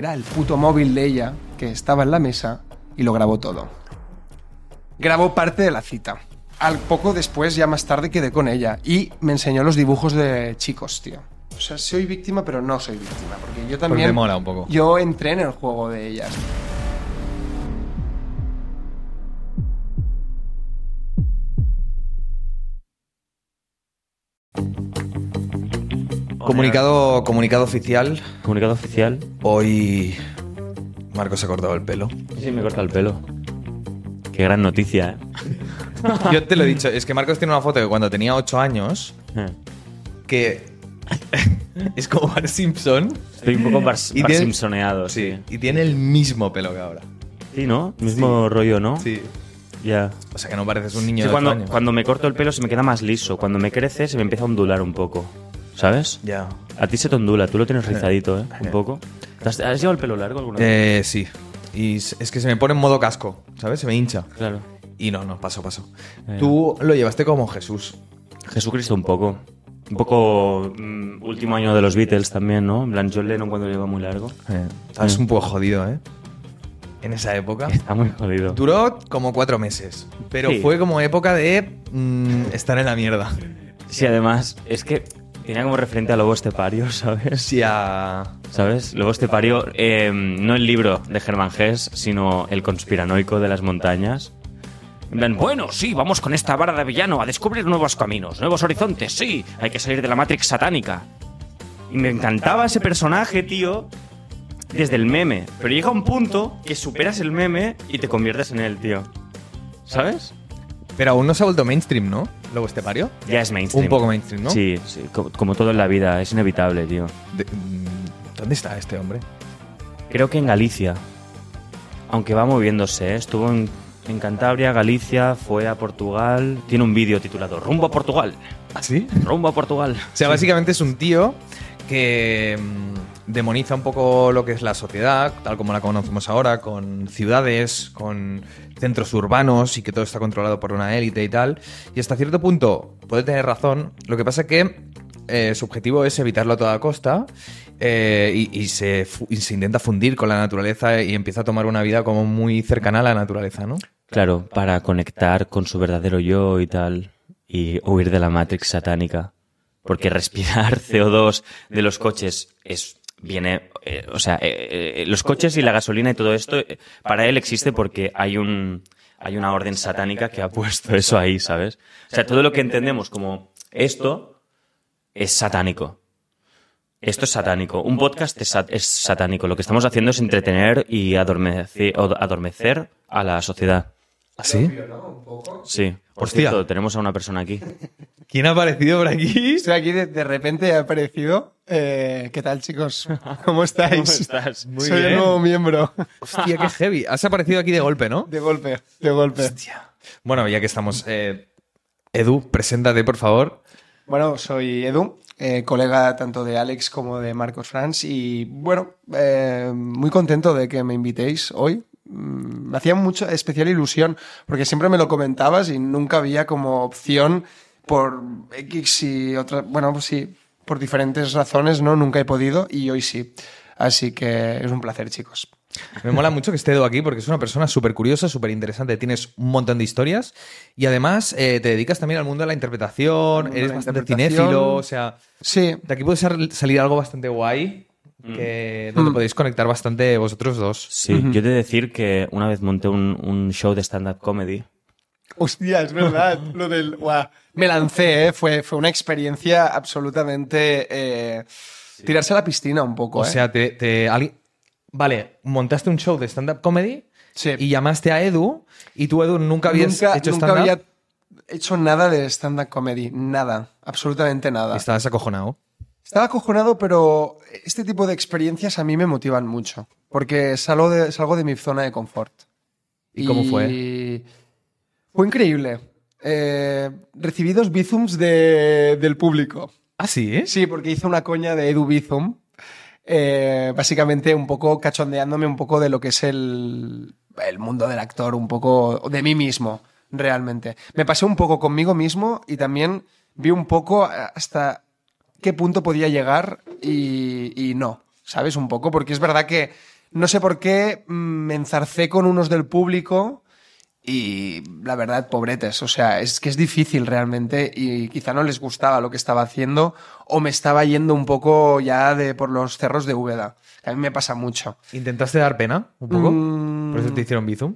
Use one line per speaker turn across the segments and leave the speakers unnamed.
era el puto móvil de ella que estaba en la mesa y lo grabó todo. Grabó parte de la cita. Al poco después, ya más tarde, quedé con ella y me enseñó los dibujos de chicos, tío. O sea, soy víctima, pero no soy víctima, porque yo
Porque
también...
me mola un poco.
Yo entré en el juego de ellas.
Comunicado, comunicado oficial.
Comunicado oficial.
Hoy Marcos se ha cortado el pelo.
Sí, me corta el pelo. Qué gran noticia,
Yo te lo he dicho, es que Marcos tiene una foto de cuando tenía 8 años
¿eh?
que es como Bart Simpson.
Estoy un poco bar,
Y
bar
tiene-
simpsoneado, sí.
Y tiene el mismo pelo que ahora.
Sí, ¿no? Mismo rollo, ¿no?
Sí.
Ya.
O sea que no pareces un niño
Sí,
de 8
cuando,
años.
cuando me corto el pelo se me queda más liso. Cuando me crece se me empieza a ondular un poco. ¿Sabes?
Ya.
A ti se te ondula, tú lo tienes rizadito, ¿eh? Un poco. ¿Te ¿Has, has llevado el pelo largo alguna vez?
Eh, sí. Y es que se me pone en modo casco, ¿sabes? Se me hincha.
Claro.
Y no, no, paso, paso.
Eh.
Tú lo llevaste como Jesús.
Jesucristo un poco. Un poco mm, último año de los Beatles también, ¿no? En plan, John Lennon cuando lleva muy largo.
Eh, Estabas un poco jodido, ¿eh? En esa época.
Está muy jodido.
Duró como cuatro meses. Pero
Sí.
fue como época de mm, estar en la mierda.
Sí, además, es que tenía como referente a Lobo Estepario, ¿sabes?
Sí, a...
¿Sabes? Lobo Estepario, eh, no el libro de Germán Gess, sino el conspiranoico de las montañas. Bueno, sí, vamos con esta vara de villano a descubrir nuevos caminos, nuevos horizontes, sí, hay que salir de la Matrix satánica. Y me encantaba ese personaje, tío, desde el meme. Pero llega un punto que superas el meme y te conviertes en él, tío. ¿Sabes?
Pero aún no se ha vuelto mainstream, ¿no? Luego este pario.
Ya es mainstream.
Un poco mainstream, ¿no?
Sí, sí, co- como todo en la vida, es inevitable, tío.
De- mm, ¿Dónde está este hombre?
Creo que en Galicia. Aunque va moviéndose, ¿eh? estuvo en, en Cantabria, Galicia, fue a Portugal. Tiene un vídeo titulado Rumbo a Portugal.
¿Ah, sí?
Rumbo a Portugal.
O sea, básicamente es un tío que mm, demoniza un poco lo que es la sociedad, tal como la conocemos ahora, con ciudades, con centros urbanos y que todo está controlado por una élite y tal. Y hasta cierto punto puede tener razón. Lo que pasa que eh, su objetivo es evitarlo a toda costa eh, y, se, y se intenta fundir con la naturaleza y empieza a tomar una vida como muy cercana a la naturaleza, ¿no?
Claro, para conectar con su verdadero yo y tal. Y huir de la Matrix satánica. Porque respirar CO2 de los coches es. Viene. eh, o sea, eh, eh, los coches y la gasolina y todo esto, para él existe porque hay un. Hay una orden satánica que ha puesto eso ahí, ¿sabes? O sea, todo lo que entendemos como esto es satánico. Esto es satánico. Un podcast es, sat- es satánico. Lo que estamos haciendo es entretener y adormecer a la sociedad.
¿Ah, sí?
Sí. Por
Hostia.
cierto, tenemos a una persona aquí.
¿Quién ha aparecido por aquí?
Estoy aquí, de, de repente ha aparecido. Eh, ¿Qué tal, chicos? ¿Cómo estáis?
estás?
Muy
Soy
bien.
el nuevo miembro.
Hostia, qué heavy. Has aparecido aquí de golpe, ¿no?
De golpe, de golpe.
Bueno, ya que estamos. eh, Edu, preséntate, por favor.
Bueno, soy Edu, eh, colega tanto de Alex como de Marcos Franz y bueno, eh, muy contento de que me invitéis hoy. Mm, Me hacía mucha especial ilusión porque siempre me lo comentabas y nunca había como opción por X y otras, bueno, pues sí, por diferentes razones, ¿no? Nunca he podido y hoy sí. Así que es un placer, chicos.
Me mola mucho que esté aquí porque es una persona súper curiosa, súper interesante. Tienes un montón de historias y además eh, te dedicas también al mundo de la interpretación. Eres
la
bastante
interpretación.
cinéfilo. O sea,
Sí,
de aquí puede sal- salir algo bastante guay que, donde
Mm.
podéis conectar bastante vosotros dos.
Sí, yo he de decir que una vez monté un, un show de stand-up comedy.
Hostia, es verdad. Lo del. guau. Me lancé, ¿eh? Fue, fue una experiencia absolutamente. eh, tirarse a la piscina un poco,
O
¿eh?
sea, te, te- Vale, montaste un show de stand-up comedy
Sí.
y llamaste a Edu y tú, Edu, nunca habías
nunca,
hecho
nunca
stand-up
había hecho nada de stand-up comedy. Nada. Absolutamente nada.
y estabas acojonado.
Estaba acojonado, pero este tipo de experiencias a mí me motivan mucho. Porque salgo de, salgo de mi zona de confort.
¿Y cómo fue?
Fue increíble. Eh, recibí dos bizums de- del público.
Ah, sí, ¿eh?
Sí, porque hice una coña de Edu Bizum. eh, básicamente un poco cachondeándome un poco de lo que es el, el mundo del actor, un poco de mí mismo, realmente. Me pasé un poco conmigo mismo y también vi un poco hasta qué punto podía llegar y, y no. ¿sabes? Un poco, porque es verdad que no sé por qué mm, me enzarcé con unos del público y la verdad, pobretes, o sea, es que es difícil realmente y quizá no les gustaba lo que estaba haciendo o me estaba yendo un poco ya de por los cerros de Úbeda. A mí me pasa mucho.
¿Intentaste dar pena un poco?
Mm.
Por eso te hicieron Bizum.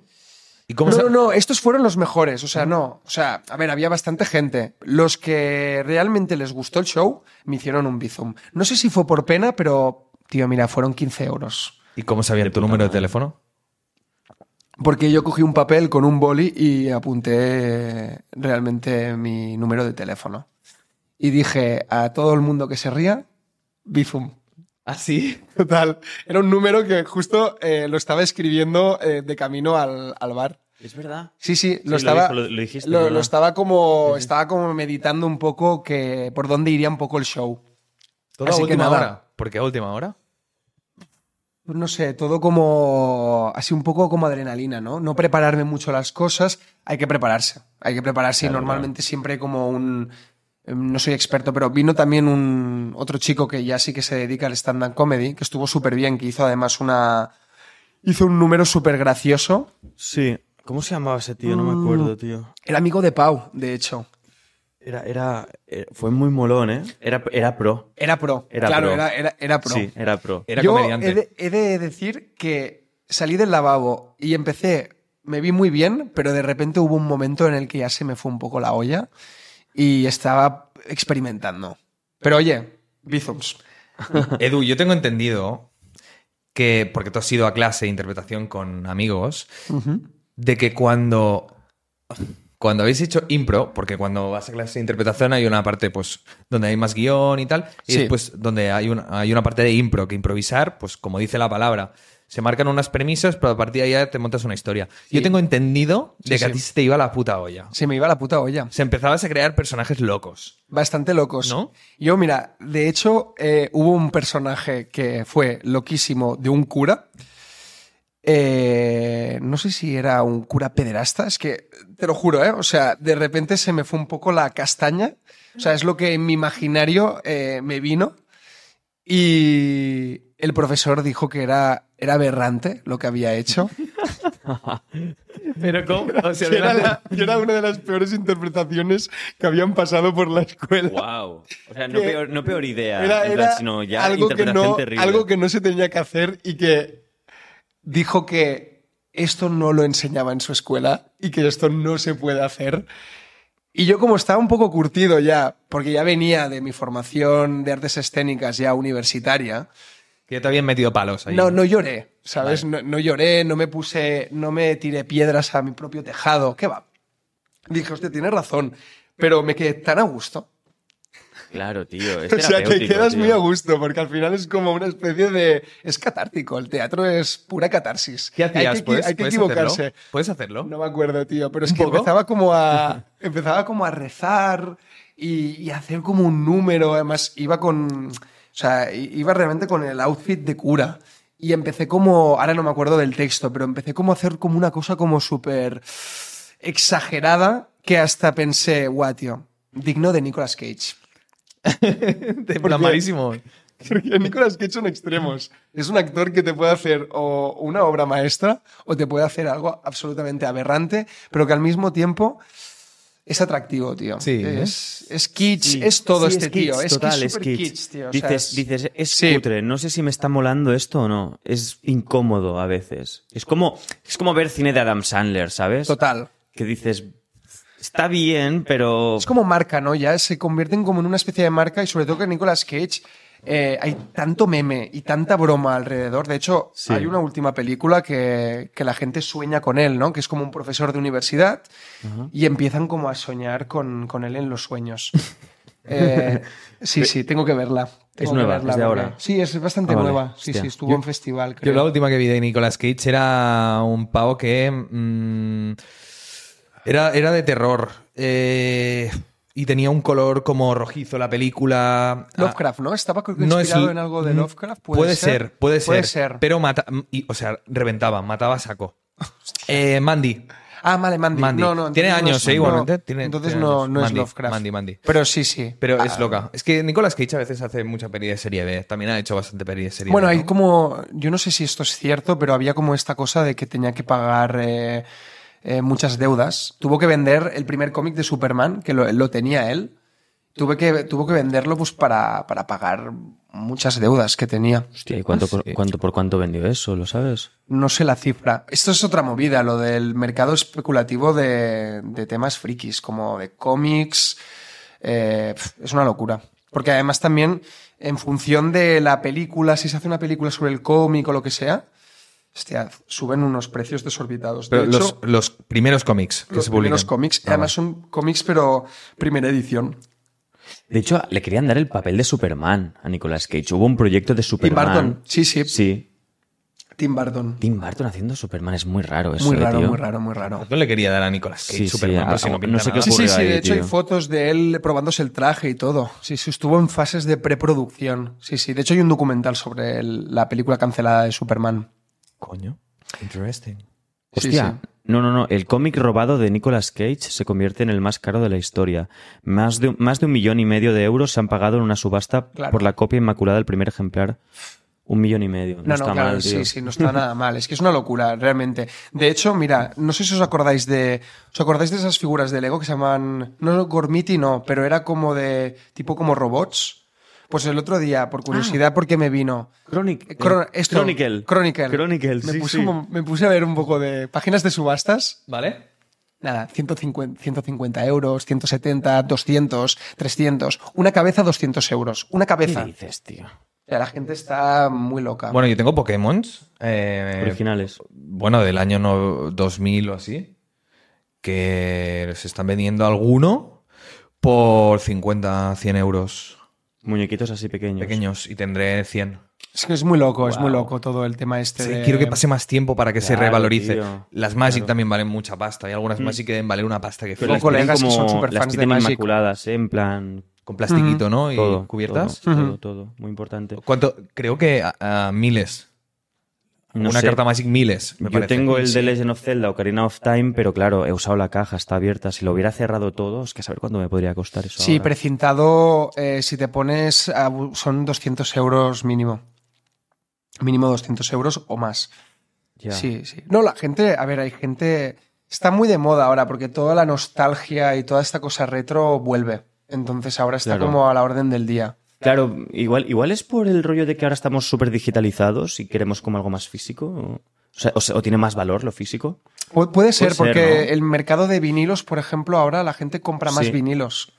¿Y cómo
No,
se-
no, no, estos fueron los mejores, o sea, no, o sea, a ver, había bastante gente. Los que realmente les gustó el show me hicieron un bizum. No sé si fue por pena, pero, tío, mira, fueron 15 euros.
¿Y cómo sabían tu número de teléfono?
Porque yo cogí un papel con un boli y apunté realmente mi número de teléfono. Y dije a todo el mundo que se ría, bizum.
¿Ah, sí?
Total. Era un número que justo eh, lo estaba escribiendo eh, de camino al, al bar.
Es verdad.
Sí, sí, lo
Sí, lo
estaba.
dijo, lo- lo dijiste,
lo- estaba como. Estaba como meditando un poco que por dónde iría un poco el show.
Todo
Así
a
que
última
nada.
hora. ¿Por qué a última hora?
Pues no sé, todo como. Así un poco como adrenalina, ¿no? No prepararme mucho las cosas. Hay que prepararse. Hay que prepararse y
Claro,
normalmente siempre como un. Em, No soy experto, pero vino también un otro chico que ya sí que se dedica al stand-up comedy, que estuvo súper bien, que hizo además una. Hizo un número súper gracioso.
Sí. ¿Cómo se llamaba ese tío? No
Mm.
me acuerdo, tío.
Era amigo de Pau, de hecho.
Era, era, eh, fue muy molón, ¿eh? Era, era pro.
Era pro.
Era
claro,
pro.
Era, era, era pro.
Sí, era pro.
Era
Yo
comediante.
He de, he de decir que salí del lavabo y empecé, me vi muy bien, pero de repente hubo un momento en el que ya se me fue un poco la olla y estaba experimentando. Pero oye, Bizums.
Edu, yo tengo entendido que, porque tú has ido a clase de interpretación con amigos, de que cuando, cuando habéis hecho impro, porque cuando vas a clase de interpretación hay una parte pues donde hay más guion y tal, y
Sí.
después donde hay una, hay una parte de impro que improvisar, pues como dice la palabra, se marcan unas premisas, pero a partir de ahí ya te montas una historia. Yo tengo entendido de
Sí,
que a ti se te iba la puta olla.
Se me iba la puta olla.
Se empezabas a crear personajes locos.
Bastante locos.
¿No?
Yo, mira, de hecho, eh, hubo un personaje que fue loquísimo de un cura. Eh, no sé si era un cura pederasta, es que te lo juro, ¿eh? O sea, de repente se me fue un poco la castaña. O sea, es lo que en mi imaginario eh, me vino. Y el profesor dijo que era, era aberrante lo que había hecho.
Pero ¿cómo? O sea,
Que era, la- que era una de las peores interpretaciones que habían pasado por la escuela.
Wow. O sea, no peor, no peor idea,
Era,
plan,
era
sino ya
algo, que no,
terrible.
algo que no se tenía que hacer y que dijo que esto no lo enseñaba en su escuela y que esto no se puede hacer. Y yo como estaba un poco curtido ya, porque ya venía de mi formación de artes escénicas ya universitaria,
que te habían metido palos ahí.
no, no lloré, ¿sabes? No, no lloré, no me puse, no me tiré piedras a mi propio tejado. ¿Qué va? Dije, usted tiene razón, pero me quedé tan a gusto.
Claro, tío. Es
O sea, que
terapéutico,
quedas
tío.
muy a gusto, porque al final es como una especie de... Es catártico, el teatro es pura catarsis.
¿Qué hacías?
Hay que,
¿Puedes,
hay que
puedes
equivocarse.
hacerlo? ¿Puedes hacerlo?
No me acuerdo, tío, pero es
¿Un
que
poco?
empezaba como a... empezaba como a rezar y, y a hacer como un número, además iba con... O sea, iba realmente con el outfit de cura. Y empecé como... Ahora no me acuerdo del texto, pero empecé como a hacer como una cosa como súper exagerada que hasta pensé, guau, tío, digno de Nicolas Cage.
De plan malísimo.
Porque Nicolas Cage son extremos. Es un actor que te puede hacer o una obra maestra o te puede hacer algo absolutamente aberrante, pero que al mismo tiempo es atractivo, tío.
Sí,
Es, es kitsch,
Sí.
es todo
Sí,
este
kitsch,
tío. Es
total,
es
es
súper
kitsch.
kitsch, tío. O sea,
Dices,
es-
dices, es
Sí.
cutre, no sé si me está molando esto o no. Es incómodo a veces. Es como, es como ver cine de Adam Sandler, ¿sabes?
Total.
Que dices, está bien, pero...
Es como marca, ¿no? Ya se convierten como en una especie de marca y sobre todo que Nicolas Cage eh, hay tanto meme y tanta broma alrededor. De hecho,
Sí.
hay una última película que, que la gente sueña con él, ¿no? Que es como un profesor de universidad y empiezan como a soñar con, con él en los sueños. Eh, sí, sí, tengo que verla. Tengo que
nueva,
verla
es de
porque-
ahora.
Sí, es bastante
Ah, vale.
nueva. Sí,
Hostia.
sí, estuvo
Yo-
en festival,
Yo la última que vi de Nicolas Cage era un pavo que mm, era, era de terror. eh, y tenía un color como rojizo la película. Ah,
Lovecraft, ¿no? Estaba que
no es
inspirado en algo de Lovecraft.
Puede, ser, puede ser.
Puede ser.
Pero mata, y, o sea, reventaba, mataba a saco. Eh, Mandy.
Ah, vale, Mandy.
Mandy.
No, no,
Tiene
no
años, ¿eh?
no,
Igualmente. Tiene-
entonces
tiene
no, no es Lovecraft.
Mandy, Mandy.
Pero sí, sí.
Pero
Ah,
es loca. Es que Nicolas Cage a veces hace mucha peli de serie B. También ha hecho bastante peli de serie
Bueno,
B.
hay como. Yo no sé si esto es cierto, pero había como esta cosa de que tenía que pagar eh, eh, muchas deudas. Tuvo que vender el primer cómic de Superman, que lo, lo tenía él. Tuve que, tuvo que venderlo pues para, para pagar muchas deudas que tenía.
Hostia, ¿y cuánto, por, cuánto por cuánto vendió eso? ¿Lo sabes?
No sé la cifra. Esto es otra movida, lo del mercado especulativo de, de temas frikis, como de cómics. eh, es una locura. Porque además también, en función de la película, si se hace una película sobre el cómic o lo que sea, hostia, suben unos precios desorbitados. De
Pero los,
hecho,
los primeros cómics que
los
se publican.
primeros cómics,
Ah,
además son cómics, pero primera edición.
De hecho, le querían dar el papel de Superman a Nicolas Cage. Hubo un proyecto de
Tim
Superman.
Burton, sí, sí,
Sí.
Tim Burton.
Tim Burton haciendo Superman es muy raro eso,
Muy
eh,
raro,
tío.
muy raro, muy raro.
No le quería dar a Nicolas Cage
Sí, sí,
Superman,
a-
pero si no,
no sé qué.
Sí, sí, sí,
ahí,
de hecho hay fotos de él probándose el traje y todo. Sí, sí, estuvo en fases de preproducción. Sí, sí, de hecho hay un documental sobre el- la película cancelada de Superman.
Coño. Interesting.
Hostia,
sí.
no, no, no. El cómic robado de Nicolas Cage se convierte en el más caro de la historia. Más de, un- más de un millón y medio de euros se han pagado en una subasta
Claro.
por la copia inmaculada del primer ejemplar. Un millón y medio. No,
No, no,
está
claro,
mal, tío.
sí, sí, no está nada mal. Es que es una locura, realmente. De hecho, mira, no sé si os acordáis de. ¿Os acordáis de esas figuras de Lego que se llaman. No Gormiti, no, pero era como de. tipo como robots? Pues el otro día, por curiosidad, porque me vino.
Chronic-
Cro- esto,
Chronicle.
Chronicle.
Chronicle,
me
sí,
puse,
sí.
un- me puse a ver un poco de páginas de subastas.
¿Vale?
Nada, 150, 150 euros, 170, 200, 300. Una cabeza, 200 euros. Una
¿Qué
cabeza.
dices, tío?
O sea, la gente está muy loca.
Bueno, yo tengo Pokémon. eh,
Originales.
bueno, del año no- 2000 o así, que se están vendiendo alguno por 50, 100 euros
Muñequitos así pequeños.
pequeños y tendré 100.
es que es muy loco, es muy loco todo el tema este.
Sí,
de-
Quiero que pase más tiempo para que se revalorice.
tío.
Las Magic
Claro.
también valen mucha pasta y algunas Magic deben valer una pasta que
Pero
colegas que son
como-
superfans
las
de Magic.
inmaculadas, ¿eh? en plan...
con plastiquito, ¿no? Y
Todo,
cubiertas.
Todo, todo, todo. Muy importante.
¿Cuánto? Creo que a, a miles.
No
una
sé.
carta Magic miles, me
Yo
parece.
tengo el
Sí.
de Legend of Zelda Ocarina of Time, pero claro, he usado la caja, está abierta. Si lo hubiera cerrado todo, es que a saber cuánto me podría costar eso.
Sí,
ahora.
precintado, eh, si te pones, a son 200 euros mínimo. Mínimo 200 euros o más.
Ya.
Sí, sí. No, la gente, a ver, hay gente, está muy de moda ahora porque toda la nostalgia y toda esta cosa retro vuelve. Entonces ahora está
Claro.
como a la orden del día.
Claro, igual, igual es por el rollo de que ahora estamos súper digitalizados y queremos como algo más físico. O, o sea, o sea, o tiene más valor lo físico.
Pu- puede ser,
ser,
porque
¿no?
el mercado de vinilos, por ejemplo, ahora la gente compra más
Sí.
vinilos.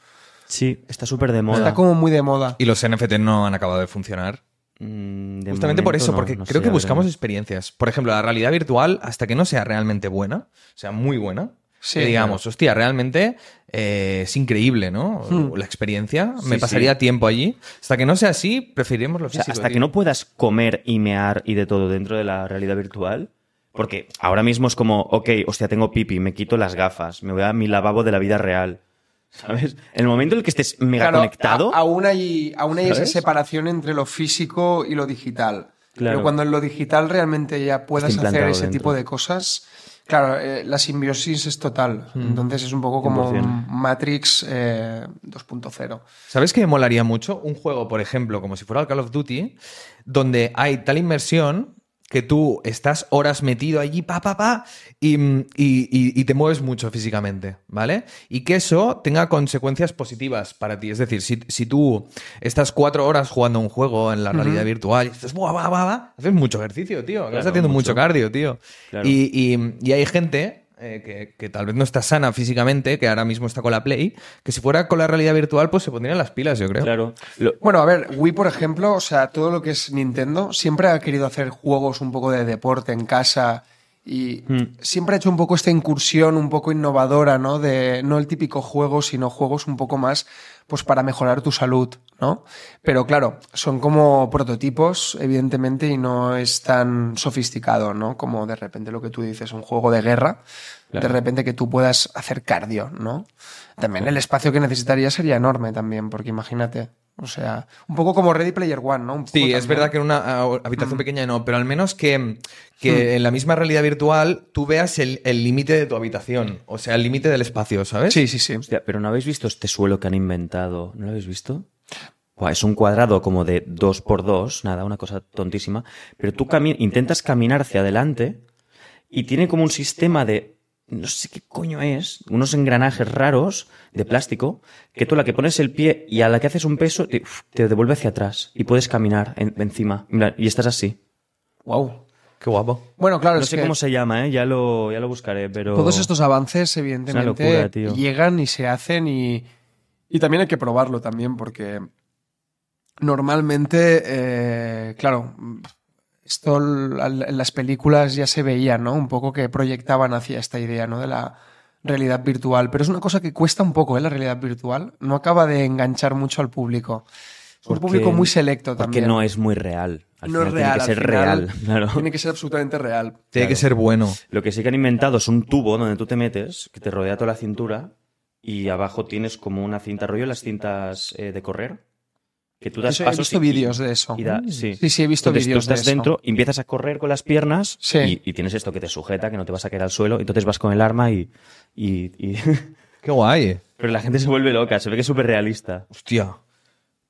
Sí, está súper de moda.
Está como muy de moda.
Y los NFT no han acabado de funcionar.
Mm, de
Justamente por eso,
no,
porque
no
creo
sé,
que buscamos
ver.
experiencias. Por ejemplo, la realidad virtual, hasta que no sea realmente buena, o sea, muy buena,
Sí,
digamos, hostia, realmente eh, es increíble, ¿no?
Hmm.
La experiencia, me
Sí,
pasaría
sí.
tiempo allí. Hasta que no sea así, preferiremos lo
O sea,
físico.
hasta
tío.
que no puedas comer y mear y de todo dentro de la realidad virtual. Porque ahora mismo es como, ok, hostia, tengo pipi, me quito las gafas, me voy a mi lavabo de la vida real. ¿Sabes? En el momento en el que estés mega
Claro,
conectado.
a- aún hay, aún hay esa separación entre lo físico y lo digital.
Claro.
Pero cuando en lo digital realmente ya puedas hacer ese
dentro.
tipo de cosas, claro, eh, la simbiosis es total.
Hmm.
Entonces es un poco como
100%.
un Matrix eh, 2.0.
¿Sabes qué me molaría mucho? Un juego, por ejemplo, como si fuera el Call of Duty, donde hay tal inmersión que tú estás horas metido allí, pa, pa, pa, y, y- te mueves mucho físicamente, ¿vale? Y que eso tenga consecuencias positivas para ti. Es decir, si, si tú estás cuatro horas jugando un juego en la realidad virtual y estás, buah, buah, buah, haces mucho ejercicio, tío. Estás haciendo mucho,
mucho.
cardio, tío.
Claro.
Y- y hay gente eh, que, que tal vez no está sana físicamente, que ahora mismo está con la Play, que si fuera con la realidad virtual, pues se pondrían las pilas, yo creo.
Claro. Lo-
Bueno, a ver, Wii, por ejemplo, o sea, todo lo que es Nintendo, siempre ha querido hacer juegos un poco de deporte en casa y
Hmm.
siempre ha hecho un poco esta incursión un poco innovadora, ¿no? De no el típico juego, sino juegos un poco más pues para mejorar tu salud, ¿no? Pero claro, son como prototipos, evidentemente, y no es tan sofisticado, ¿no? Como de repente lo que tú dices, un juego de guerra, de repente que tú puedas hacer cardio, ¿no? También el espacio que necesitaría sería enorme también, porque imagínate. O sea, un poco como Ready Player One, ¿no? Un poco
Sí, es verdad que en una ah, habitación pequeña no, pero al menos que, que en la misma realidad virtual tú veas el el límite de tu habitación, o sea, el límite del espacio, ¿sabes?
Sí, sí, sí.
Hostia, pero ¿no habéis visto este suelo que han inventado? ¿No lo habéis visto? Buah, es un cuadrado como de dos por dos, nada, una cosa tontísima. Pero tú cami- intentas caminar hacia adelante y tiene como un sistema de, no sé qué coño es, unos engranajes raros de plástico, que tú a la que pones el pie y a la que haces un peso, te, uf, te devuelve hacia atrás y puedes caminar en- encima. Y estás así.
Wow.
Qué guapo.
Bueno, claro,
No
es
sé
que
cómo se llama, ¿eh? Ya lo, ya lo buscaré, pero...
todos estos avances, evidentemente,
locura,
llegan y se hacen y, y también hay que probarlo también, porque normalmente, eh, claro, esto en las películas ya se veía, ¿no? Un poco que proyectaban hacia esta idea, ¿no? De la realidad virtual. Pero es una cosa que cuesta un poco, ¿eh? La realidad virtual. No acaba de enganchar mucho al público. Es un
Porque-
público muy selecto
Porque
también.
no es muy real. Al
No es real,
tiene que ser real, claro.
Tiene que ser absolutamente real.
Tiene que ser bueno.
Lo que sí que han inventado es un tubo donde tú te metes, que te rodea toda la cintura, y abajo tienes como una cinta rollo, las cintas eh, de correr, que tú das
Eso, he
pasos
visto
y-
vídeos de eso.
y da- sí.
Sí, sí, he visto
Entonces tú
vídeos de
estás
eso.
dentro, y empiezas a correr con las piernas
Sí.
y, y tienes esto que te sujeta, que no te vas a caer al suelo, y entonces vas con el arma y... y- y-
Qué guay.
Pero la gente se vuelve loca, se ve que es súper realista.
Hostia.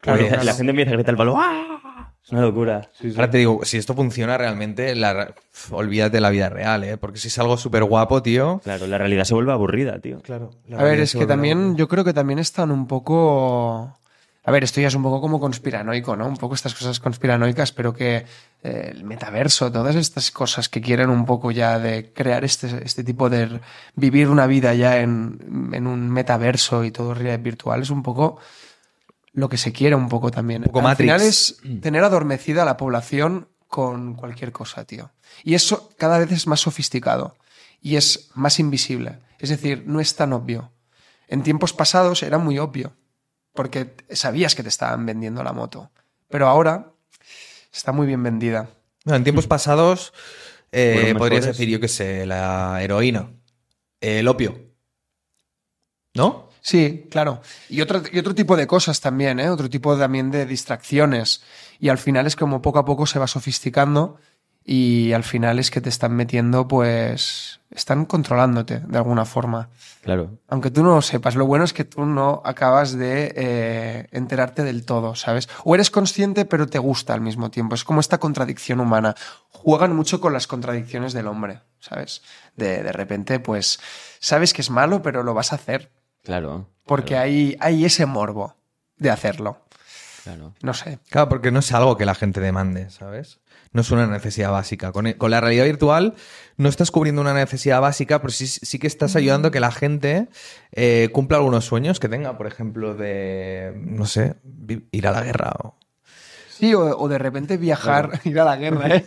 Claro.
La gente empieza a gritar el balón. ¡Ah! Es una locura. Sí, sí.
Ahora te digo, si esto funciona realmente, la, olvídate de la vida real, ¿eh? Porque si es algo súper guapo, tío.
Claro, la realidad se vuelve aburrida, tío.
Claro.
A ver, es que también, yo creo que también están un poco. A ver, esto ya es un poco como conspiranoico, ¿no? Un poco estas cosas conspiranoicas, pero que eh, el metaverso, todas estas cosas que quieren un poco ya de crear este, este tipo de. vivir una vida ya en, en un metaverso y todo realidad virtual, es un poco lo que se quiere un poco también.
poco
Al
Matrix.
final es tener adormecida a la población con cualquier cosa, tío. Y eso cada vez es más sofisticado y es más invisible. Es decir, no es tan obvio. En tiempos pasados era muy obvio, porque sabías que te estaban vendiendo la moto. Pero ahora está muy bien vendida.
No, en tiempos pasados eh, podrías
mejores.
decir, yo qué sé, la heroína, el opio. ¿No?
Sí, claro. Y otro, y otro tipo de cosas también, ¿eh? Otro tipo también de distracciones. Y al final es como poco a poco se va sofisticando y al final es que te están metiendo, pues, están controlándote de alguna forma.
Claro.
Aunque tú no lo sepas, lo bueno es que tú no acabas de eh, enterarte del todo, ¿sabes? O eres consciente pero te gusta al mismo tiempo. Es como esta contradicción humana. Juegan mucho con las contradicciones del hombre, ¿sabes? De, de repente, pues, sabes que es malo pero lo vas a hacer.
Claro.
Porque
claro,
hay, hay ese morbo de hacerlo.
claro.
No sé.
Claro, porque no es algo que la gente demande, ¿sabes? No es una necesidad básica. Con, con la realidad virtual no estás cubriendo una necesidad básica, pero sí, sí que estás ayudando a que la gente eh, cumpla algunos sueños que tenga, por ejemplo, de, no sé, ir a la guerra. o-
Sí, o, o de repente viajar, ir a la guerra, ¿eh?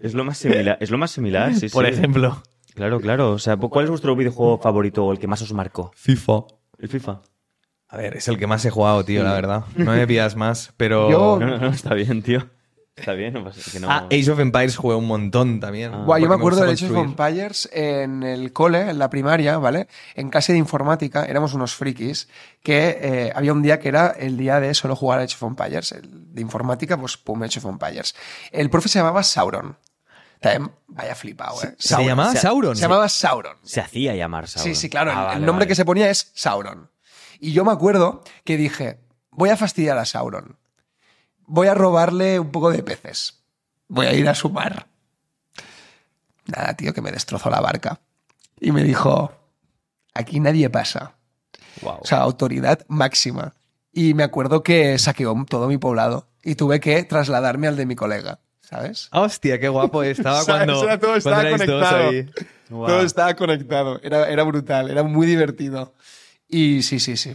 Es lo más similar, es lo más similar, sí,
Por
sí.
ejemplo,
Claro, claro. O sea, ¿cuál es vuestro videojuego favorito o el que más os marcó?
FIFA.
El FIFA.
A ver, es el que más he jugado, tío, la verdad. No me pidas más, pero...
Yo-
No, no, no, está bien, tío. Está bien, no pasa que no.
Ah, Age of Empires jugué un montón también.
Ah.
Buah, yo me acuerdo de Age of. Empires en el cole, en la primaria, ¿vale? En clase de informática éramos unos frikis que eh, había un día que era el día de solo jugar a Age of Empires. El de informática, pues pum, Age of Empires. El profe se llamaba Sauron. También, vaya flipado, ¿eh?
¿Se
Sauron.
llamaba
Se-
Sauron?
Se llamaba Sauron.
Se hacía llamar Sauron.
Sí, sí, claro.
Ah,
el-
vale,
el nombre
vale.
que se ponía es Sauron. Y yo me acuerdo que dije, voy a fastidiar a Sauron. Voy a robarle un poco de peces. Voy a ir a su mar. Nada, tío, que me destrozó la barca. Y me dijo, aquí nadie pasa. O sea, autoridad máxima. Y me acuerdo que saqueó todo mi poblado. Y tuve que trasladarme al de mi colega, ¿sabes?
Ah, Hostia, qué guapo estaba cuando,
Era todo estaba conectado.
ahí.
Todo estaba conectado. Era, era brutal, era muy divertido. Y sí, sí, sí.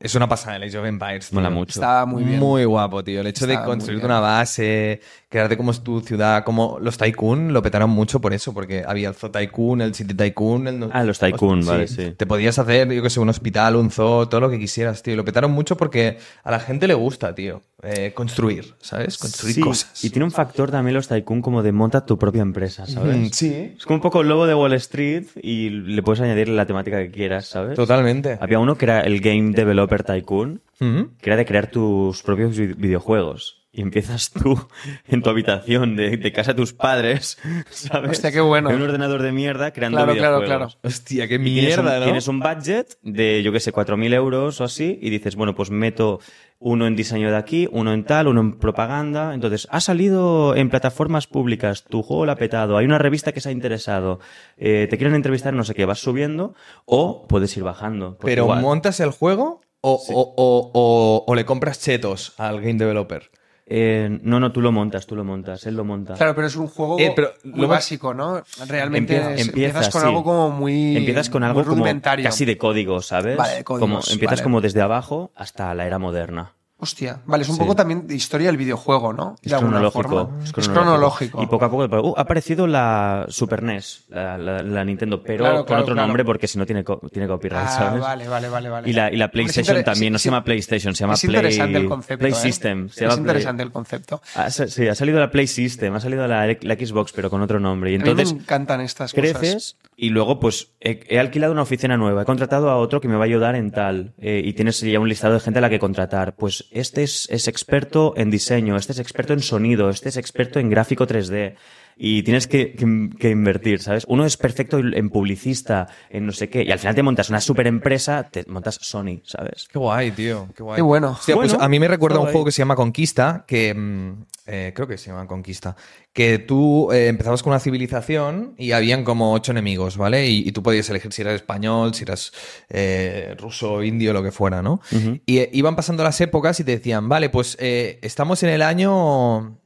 Es una pasada el Age of Empires. tío.
Mola mucho.
Estaba muy bien.
Muy guapo, tío. El hecho de
Estaba
construirte una base, crearte como es tu ciudad, como los Tycoon lo petaron mucho por eso, porque había el Zoo Tycoon, el City Tycoon. El...
Ah, los Tycoon, vale, sí.
Te podías hacer, yo que sé, un hospital, un zoo, todo lo que quisieras, tío. Lo petaron mucho porque a la gente le gusta, tío, eh, construir, ¿sabes? Construir
Sí,
cosas.
Y tiene un factor también los Tycoon como de monta tu propia empresa, ¿sabes?
Mm, sí,
Es como un poco el lobo de Wall Street y le puedes añadir la temática que quieras, ¿sabes?
totalmente.
Había uno que era el Game Developer Tycoon,
Ujú.
que era de crear tus propios vi- videojuegos. Y empiezas tú en tu habitación de, de casa de tus padres, ¿sabes?
Hostia, qué bueno.
En un ordenador de mierda creando
Claro, claro,
videojuegos.
claro.
Hostia, qué
Y tienes
mierda,
un,
¿no?
Tienes un budget de, yo qué sé, 4.000 euros o así, y dices, bueno, pues meto uno en diseño de aquí, uno en tal, uno en propaganda. Entonces, ha salido en plataformas públicas, tu juego lo ha petado, hay una revista que se ha interesado, eh, te quieren entrevistar, no sé qué, vas subiendo, o puedes ir bajando. porque
Pero
igual-
montas el juego o, o- o- o- o le compras chetos al game developer.
Eh, no, no, tú lo montas, tú lo montas, él lo monta.
Claro, pero es un juego
Eh, pero
muy
lo
básico, ¿no? Realmente
Empieza-
es-
empiezas,
empiezas con
sí.
algo como muy.
Empiezas con algo
muy
como
rudimentario.
casi de código, ¿sabes?
Vale, de códigos,
como, empiezas
vale.
como desde abajo hasta la era moderna.
Hostia, vale, es un
Sí.
poco también de historia del videojuego, ¿no?
Es
de
cronológico,
forma.
es
Es
cronológico. Y poco a poco uh, ha aparecido la Super NES, la, la- la Nintendo, pero
Claro,
con
claro,
otro
claro.
nombre porque si no tiene, co- tiene copyright,
Ah,
¿sabes?
vale, vale, vale, vale.
Y la, y PlayStation también, no se llama PlayStation, se llama
es
Play,
interesante el concepto.
Play
¿eh?
System.
Es
Play-
interesante el concepto.
Ah, sí, ha salido la Play System, ha salido la, Xbox, pero con otro nombre. Y
a mí
entonces
me encantan estas
creces
cosas.
y luego pues he, he alquilado una oficina nueva, he contratado a otro que me va a ayudar en tal eh, y tienes ya un listado de gente a la que contratar. Pues este es, experto en diseño, este es experto en sonido, este es experto en gráfico 3D y tienes que, que- que invertir, ¿sabes? Uno es perfecto en publicista, en no sé qué y al final te montas una super empresa, te montas Sony, ¿sabes?
Qué guay, tío. Qué guay.
Qué bueno.
Hostia, pues
Bueno,
a mí me recuerda un
guay.
juego que se llama Conquista, que mm, eh, creo que se llama Conquista, que tú eh, empezabas con una civilización y habían como ocho enemigos, ¿vale? Y, y tú podías elegir si eras español, si eras eh, ruso, indio, lo que fuera, ¿no? Y eh, iban pasando las épocas y te decían, vale, pues eh, estamos en el año,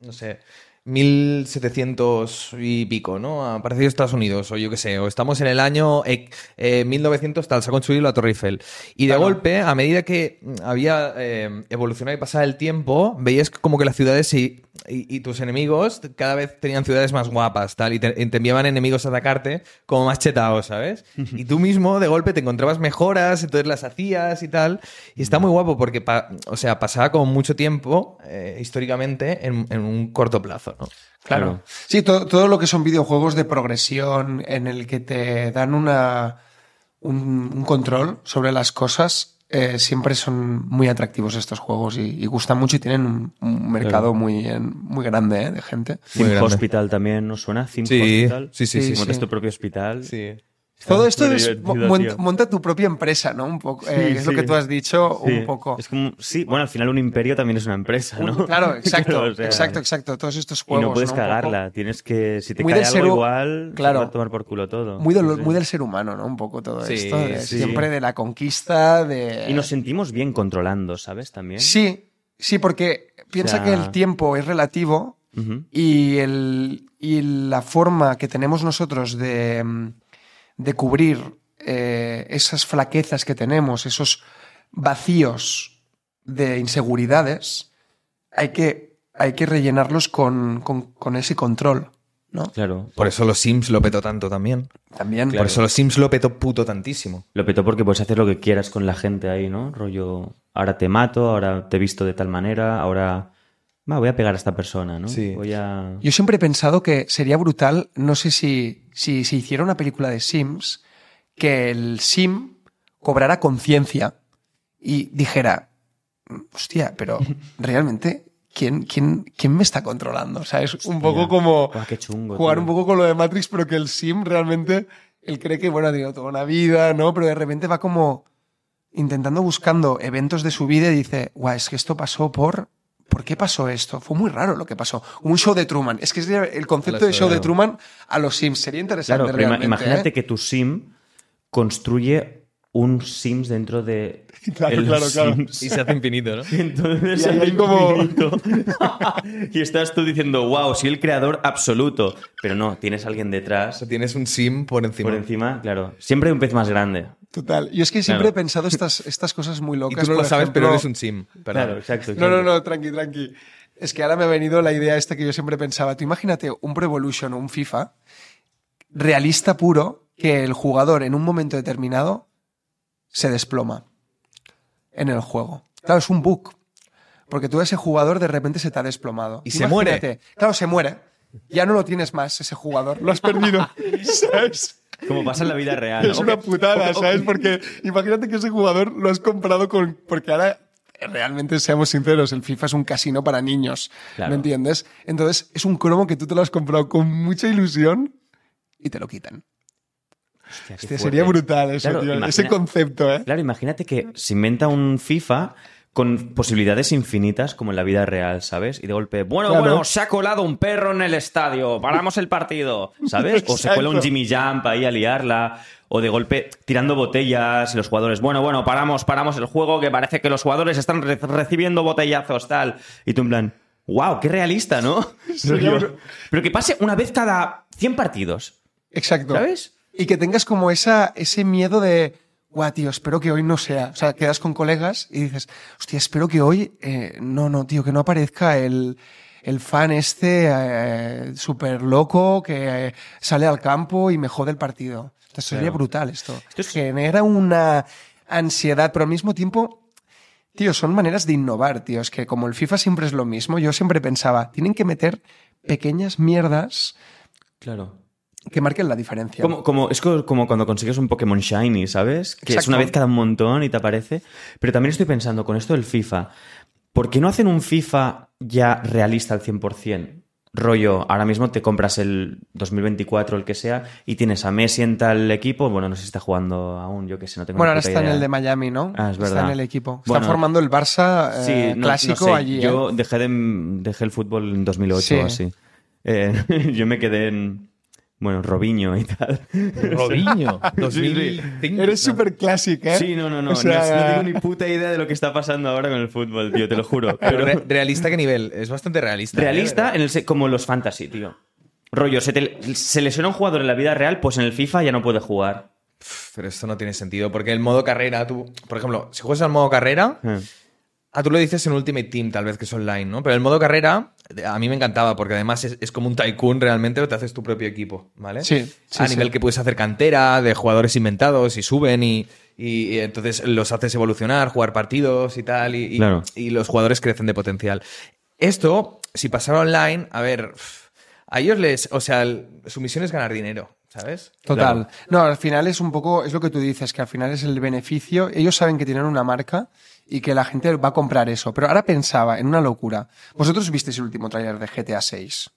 no sé, 1700 y pico, ¿no? Ha aparecido Estados Unidos, o yo qué sé, o estamos en el año eh, eh, 1900 tal, se ha construido la Torre Eiffel. Y de golpe, a medida que mm, había eh, evolucionado y pasado el tiempo, veías como que las ciudades y, y- y tus enemigos cada vez tenían ciudades más guapas, tal, y te, y te enviaban enemigos a atacarte como más chetados, ¿sabes? Y tú mismo, de golpe, te encontrabas mejoras, entonces las hacías y tal. Y está muy guapo porque, pa- o sea, pasaba como mucho tiempo, eh, históricamente, en, en un corto plazo, ¿no?
Claro.
Claro.
Sí, to- todo lo que son videojuegos de progresión en el que te dan una, un, un control sobre las cosas, eh, siempre son muy atractivos estos juegos y, y gustan mucho y tienen un, un mercado muy, en- muy grande eh, de gente.
Hospital también, ¿nos suena?
Sí,
Hospital.
sí, sí, sí,
sí.
tu propio hospital.
Sí.
Todo esto es monta tu propia empresa, ¿no? Un poco. eh,
Sí,
es lo que tú has dicho,
Sí,
un poco.
Es como, sí, bueno, al final un imperio también es una empresa,
Un-
¿no?
Claro, exacto,
Claro, o sea,
exacto, exacto. Todos estos
Y
juegos.
no puedes
poco
cagarla, tienes que, si te
Muy
cae algo
ser
igual,
claro.
se va a tomar por culo todo.
Muy, del- muy del ser humano, ¿no? Un poco todo esto. de. Siempre de la conquista, de.
Y nos sentimos bien controlando, ¿sabes? También.
Sí, sí, porque piensa
sea-
que el tiempo es relativo y, el, y la forma que tenemos nosotros de, mm, de cubrir eh, esas flaquezas que tenemos, esos vacíos de inseguridades, hay que, hay que rellenarlos con, con- con ese control, ¿no?
Claro.
Por eso los Sims lo petó tanto también.
También.
Por eso los Sims lo petó puto tantísimo.
Lo petó porque puedes hacer lo que quieras con la gente ahí, ¿no? Rollo, ahora te mato, ahora te visto de tal manera, ahora... Va, voy a pegar a esta persona, ¿no?
Sí.
Voy a...
Yo siempre he pensado que sería brutal, no sé si, si se hiciera una película de Sims, que el Sim cobrara conciencia y dijera, hostia, pero realmente, ¿quién, quién, quién me está controlando? O sea, es un poco como
Buah, qué chungo,
jugar
tío.
un poco con lo de Matrix, pero que el Sim realmente, él cree que, bueno, ha tenido toda una vida, ¿no? Pero de repente va como intentando, buscando eventos de su vida y dice, guau, es que esto pasó por... ¿Por qué pasó esto? Fue muy raro lo que pasó. Un show de Truman. Es que es el concepto de show de Truman a los Sims. Sería interesante
Claro, pero ima-
realmente.
imagínate
¿eh?
que tu sim construye un Sims dentro de
Claro,
el
claro, claro.
Sims.
Y se hace infinito, ¿no?
Entonces
Y ahí
hay
como-
infinito. y estás tú diciendo, wow, soy el creador absoluto. Pero no, tienes alguien
O
detrás.
sea, tienes un Sim por encima.
Por encima, claro. Siempre hay un pez más grande.
Total. Yo es que siempre
Claro.
he pensado estas, estas cosas muy
Y
locas.
tú no lo sabes, pero eres un sim. Perdón.
Claro, exacto.
No, no, no, tranqui, tranqui. Es que ahora me ha venido la idea esta que yo siempre pensaba. Tú imagínate un Pro Evolution o un FIFA realista puro que el jugador en un momento determinado se desploma en el juego. Claro, es un bug. Porque tú ese jugador de repente se te ha desplomado.
Y se muere.
Claro, se muere. Ya no lo tienes más, ese jugador. Lo has perdido. ¿Sabes?
Como pasa en la vida real.
Es
¿no?
una putada, ¿sabes? Porque imagínate que ese jugador lo has comprado con. Porque ahora, realmente, seamos sinceros, el FIFA es un casino para niños.
Claro.
¿Me entiendes? Entonces, es un cromo que tú te lo has comprado con mucha ilusión y te lo quitan.
Hostia,
Hostia, sería brutal eso,
Claro,
tío.
imagina-
Ese concepto, ¿eh?
Claro, imagínate que se inventa un FIFA con posibilidades infinitas como en la vida real, ¿sabes? Y de golpe, bueno,
Claro.
bueno, se ha colado un perro en el estadio, paramos el partido, ¿sabes? O se cuela un. Jimmy Jump ahí a liarla, o de golpe tirando botellas y los jugadores, bueno, bueno, paramos, paramos el juego que parece que los jugadores están re- recibiendo botellazos, tal. Y tú en plan, wow, qué realista, ¿no? Pero que pase una vez cada 100 partidos,
Exacto.
¿sabes?
Y que tengas como esa, ese miedo de, guau, tío, espero que hoy no sea. O sea, quedas con colegas y dices, hostia, espero que hoy, eh, no, no, tío, que no aparezca el, el fan este eh, súper loco que eh, sale al campo y me jode el partido. Entonces sería
Claro.
brutal esto.
Esto es-
Genera una ansiedad, pero al mismo tiempo, tío, son maneras de innovar, tío. Es que como el FIFA siempre es lo mismo, yo siempre pensaba, tienen que meter pequeñas mierdas
Claro.
Que marquen la diferencia.
Como, como, es co- como cuando consigues un Pokémon Shiny, ¿sabes? Que es una vez cada un montón y te aparece. Pero también estoy pensando con esto del FIFA, ¿por qué no hacen un FIFA ya realista al 100%? Rollo, ahora mismo te compras el 2024, el que sea, y tienes a Messi en tal equipo. Bueno, no sé si está jugando aún, yo que sé, no tengo
Bueno, ahora está en el de Miami, ¿no?
Ah, es
Está
verdad.
en el equipo.
Bueno,
está formando el Barça eh,
Sí, no-
clásico
no sé,
allí.
Yo
¿eh?
dejé, de, dejé el fútbol en 2008
Sí.
o así. Eh, yo me quedé en, bueno, Robinho y tal.
Robinho, 2005.
Eres súper clásico, ¿eh?
Sí, no, no, no.
O sea,
no, no tengo ni puta idea de lo que está pasando ahora con el fútbol, tío, te lo juro.
Pero
Pero
re- realista qué nivel? Es bastante realista. ¿eh?
realista en el como los fantasy, tío. Rollo, se, te- se lesiona un jugador en la vida real, pues en el FIFA ya no puede jugar.
Pero esto no tiene sentido, porque el modo carrera, tú, por ejemplo, si juegas al modo carrera,
Eh.
ah, tú lo dices en Ultimate Team, tal vez que es online, ¿no? Pero el modo carrera, a mí me encantaba, porque además es, es como un tycoon realmente, o te haces tu propio equipo, ¿vale?
Sí, sí,
A
sí.
nivel que puedes hacer cantera de jugadores inventados y suben y, y- y entonces los haces evolucionar, jugar partidos y tal, y, y-
Claro.
y los jugadores crecen de potencial. Esto, si pasara online, a ver, a ellos les, o sea, el- su misión es ganar dinero, ¿sabes?
Total. No, al final es un poco, es lo que tú dices, que al final es el beneficio. Ellos saben que tienen una marca y que la gente va a comprar eso. Pero ahora pensaba en una locura. Vosotros visteis el último tráiler de GTA 6.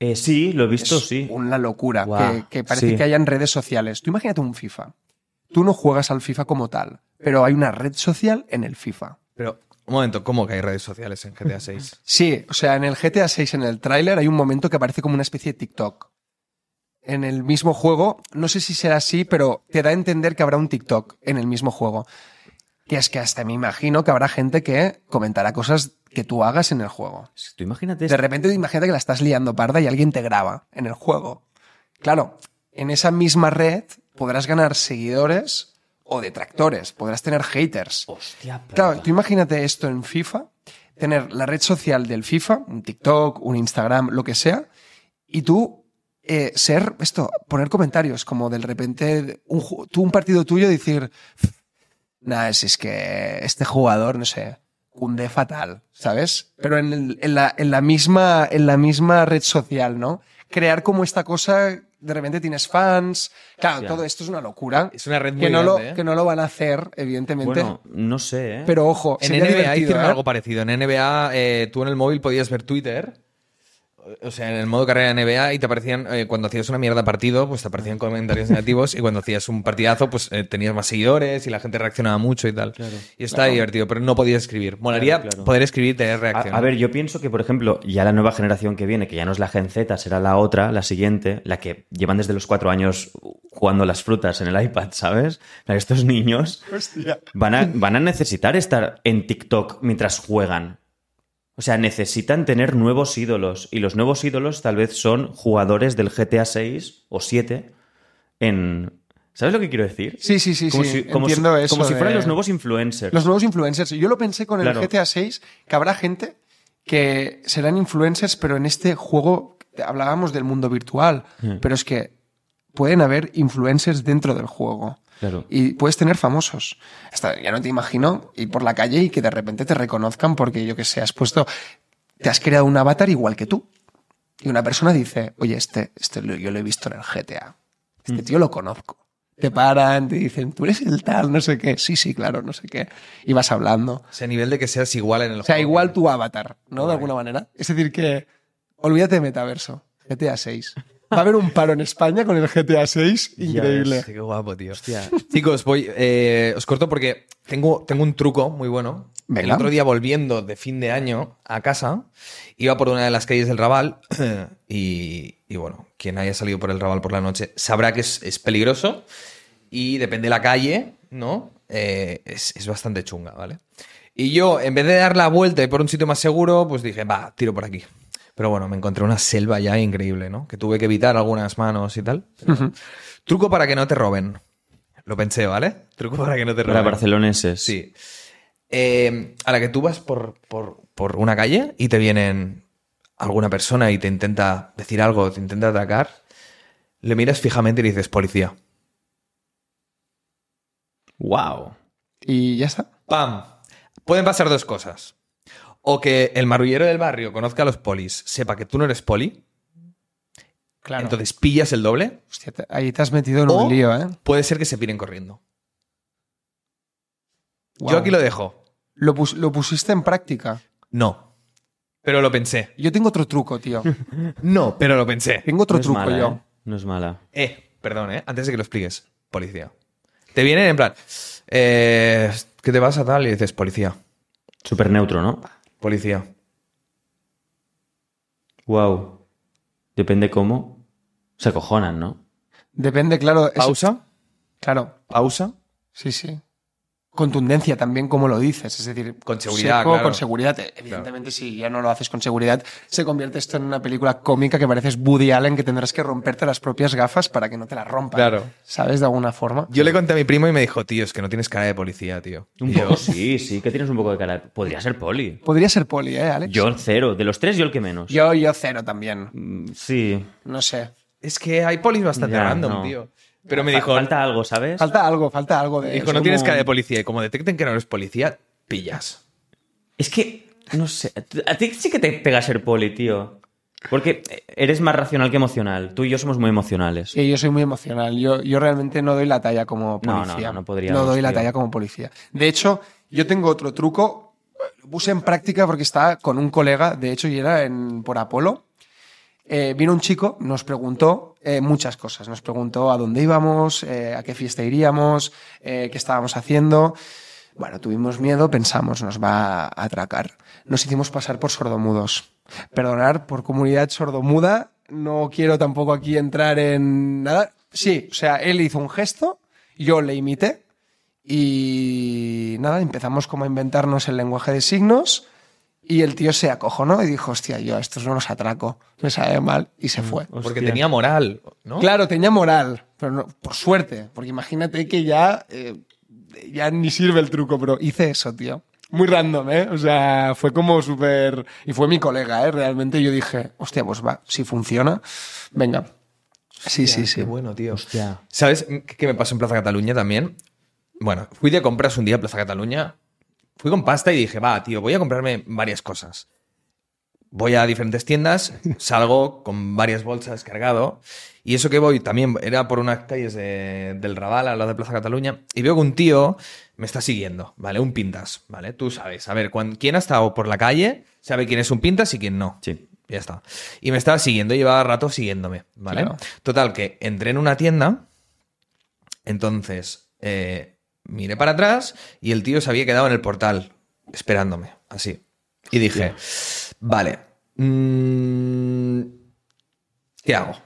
Eh, sí, lo he visto,
Es
sí.
Una locura. Que, que parece
sí.
que haya en redes sociales. Tú imagínate un FIFA. Tú no juegas al FIFA como tal, pero hay una red social en el FIFA.
Pero, un momento, ¿cómo que hay redes sociales en GTA 6?
Sí, o sea, en el GTA 6, en el tráiler, hay un momento que aparece como una especie de TikTok. En el mismo juego, no sé si será así, pero te da a entender que habrá un TikTok en el mismo juego. Que es que hasta me imagino que habrá gente que comentará cosas que tú hagas en el juego.
Tú imagínate
De repente imagínate que la estás liando parda y alguien te graba en el juego. Claro, en esa misma red podrás ganar seguidores o detractores, podrás tener haters.
Hostia.
Claro, tú imagínate esto en FIFA, tener la red social del FIFA, un TikTok, un Instagram, lo que sea, y tú eh, ser esto, poner comentarios como de repente un, tú un partido tuyo decir, nada, si es que este jugador, no sé, cunde fatal, ¿sabes? Pero en, el- en la, en la misma, en la misma red social, ¿no? Crear como esta cosa, de repente tienes fans, claro,
Ya.
todo esto es una locura.
Es una red muy
que no, lo,
¿eh?
que no lo van a hacer, evidentemente.
Bueno, no sé, ¿eh?
Pero ojo,
En NBA hicieron
¿eh?
algo parecido. En NBA, eh, tú en el móvil podías ver Twitter. O sea, en el modo carrera de NBA y te aparecían, eh, cuando hacías una mierda partido, pues te aparecían comentarios negativos y cuando hacías un partidazo, pues eh, tenías más seguidores y la gente reaccionaba mucho y tal. y está divertido, pero no podías escribir. Molaría
Claro, claro.
poder escribir y tener
A,
reacción.
a ver, yo pienso que, por ejemplo, ya la nueva generación que viene, que ya no es la Gen Z, será la otra, la siguiente, la que llevan desde los cuatro años jugando las frutas en el iPad, ¿sabes? Estos niños
Hostia.
van a, van a necesitar estar en TikTok mientras juegan. O sea, necesitan tener nuevos ídolos. Y los nuevos ídolos tal vez son jugadores del GTA 6 o 7 en, ¿Sabes lo que quiero decir?
Sí, sí, sí,
como
sí.
Si, como
Entiendo
si,
eso
como si fueran
de-
los nuevos influencers.
Los nuevos influencers. Yo lo pensé con
Claro.
el GTA 6, que habrá gente que serán influencers, pero en este juego hablábamos del mundo virtual,
Mm.
pero es que pueden haber influencers dentro del juego.
Claro.
Y puedes tener famosos. Hasta, ya no te imagino ir por la calle y que de repente te reconozcan porque, yo que sé, has puesto, te has creado un avatar igual que tú. Y una persona dice, oye, este, este yo lo he visto en el GTA.
Mm.
Este tío lo conozco. Te paran, te dicen, tú eres el tal, no sé qué. Sí, sí, claro, no sé qué. Y vas hablando.
O sea, a nivel de que seas igual en el
O sea,
juego.
igual tu avatar, ¿no? De alguna manera. Es decir, que olvídate de metaverso. GTA 6. Va a haber un paro en España con el GTA 6 increíble.
Qué guapo, tío. Chicos, voy, eh, os corto porque tengo, tengo un truco muy bueno. El
Venga.
otro día volviendo de fin de año a casa, iba por una de las calles del Raval y, y bueno, quien haya salido por el Raval por la noche sabrá que es, es peligroso y depende de la calle, ¿no? Eh, es, es bastante chunga, ¿vale? Y yo, en vez de dar la vuelta y por un sitio más seguro, pues dije, va, tiro por aquí. Pero bueno, me encontré una selva ya increíble, ¿no? Que tuve que evitar algunas manos y tal. Truco para que no te roben. Lo pensé, ¿vale? Truco para que no te
Para
roben.
barceloneses.
Sí. Eh, a la que tú vas por, por- por una calle y te vienen alguna persona y te intenta decir algo, te intenta atacar, le miras fijamente y le dices, policía.
Wow.
Y ya está.
¡Pam! Pueden pasar dos cosas. O que el marullero del barrio conozca a los polis, sepa que tú no eres poli,
Claro.
entonces pillas el doble,
Hostia, te- ahí te has metido en
O-
un lío, ¿eh?
puede ser que se piren corriendo. Yo aquí lo dejo.
Lo, pus- lo pusiste en práctica.
No. Pero lo pensé.
Yo tengo otro truco, tío.
No, pero lo pensé.
Tengo otro
no es
truco
mala,
yo.
¿eh? No es mala.
Eh, perdón, eh. Antes de que lo expliques. Policía. Te vienen en plan, eh, ¿qué te pasa tal? Y dices, policía.
Súper neutro, ¿no?
Policía.
Wow. Depende cómo. Se acojonan, ¿no?
Depende, claro.
Pausa.
Claro,
Pausa.
sí, sí. Contundencia también, como lo dices. Es decir,
Con seguridad,
seco,
claro.
con seguridad. Evidentemente, si ya no lo haces con seguridad, se convierte esto en una película cómica que pareces Woody Allen, que tendrás que romperte las propias gafas para que no te las rompan.
Claro.
¿Sabes? De alguna forma.
Yo le conté a mi primo y me dijo, tío, es que no tienes cara de policía, tío.
Un
yo,
poco sí, sí, que tienes un poco de cara. Podría ser poli.
Podría ser poli, ¿eh, Alex?
Yo cero. De los tres, yo el que menos.
Yo, yo cero también.
Mm, Sí.
No sé.
es que hay polis bastante
Ya,
random,
no.
tío. Pero me dijo,
Falta algo, ¿sabes?
Falta algo, falta algo de.
dijo, no tienes cara de policía. Y como detecten que no eres policía, pillas.
Es que, no sé. A ti sí que te pega ser poli, tío. Porque eres más racional que emocional. Tú y yo somos muy emocionales.
Sí, yo soy muy emocional. Yo, yo realmente no doy la talla como
No, no,
policía.
no, no podríamos,
doy la
tío.
talla como policía. De hecho, yo tengo otro truco. Lo puse en práctica porque estaba con un colega, de hecho, y era en, por Apolo. Eh, vino un chico, nos preguntó eh, muchas cosas. Nos preguntó a dónde íbamos, eh, a qué fiesta iríamos, eh, qué estábamos haciendo. Bueno, tuvimos miedo, pensamos, nos va a atracar. Nos hicimos pasar por sordomudos. Perdonar por comunidad sordomuda, no quiero tampoco aquí entrar en nada. Sí, o sea, él hizo un gesto, yo le imité y nada, empezamos como a inventarnos el lenguaje de signos y el tío se acojonó y dijo, hostia, yo a estos no los atraco, me sabe mal y se fue.
Porque
Hostia.
tenía moral, ¿no?
Claro, tenía moral, pero no- por suerte, porque imagínate que ya, eh, ya ni sirve el truco, pero hice eso, tío. Muy random, ¿eh? O sea, fue como súper... Y fue mi colega, ¿eh? Realmente yo dije, hostia, pues va, si funciona, venga. Sí, sí, sí.
Qué bueno, tío.
Hostia.
¿Sabes qué me pasó en Plaza Cataluña también? Bueno, fui de compras un día a Plaza Cataluña. Fui con pasta y dije, va, tío, voy a comprarme varias cosas. Voy a diferentes tiendas, salgo con varias bolsas cargado. Y eso que voy también era por unas calles de- del Raval, al lado de Plaza Cataluña. Y veo que un tío me está siguiendo, ¿vale? Un pintas, ¿vale? Tú sabes. A ver, quién ha estado por la calle sabe quién es un pintas y quién no.
Sí.
Ya está. Y me estaba siguiendo, llevaba rato siguiéndome, ¿vale?
Claro.
Total, que entré en una tienda, entonces eh, miré para atrás y el tío se había quedado en el portal esperándome, así. Y dije, vale, mm, ¿qué hago?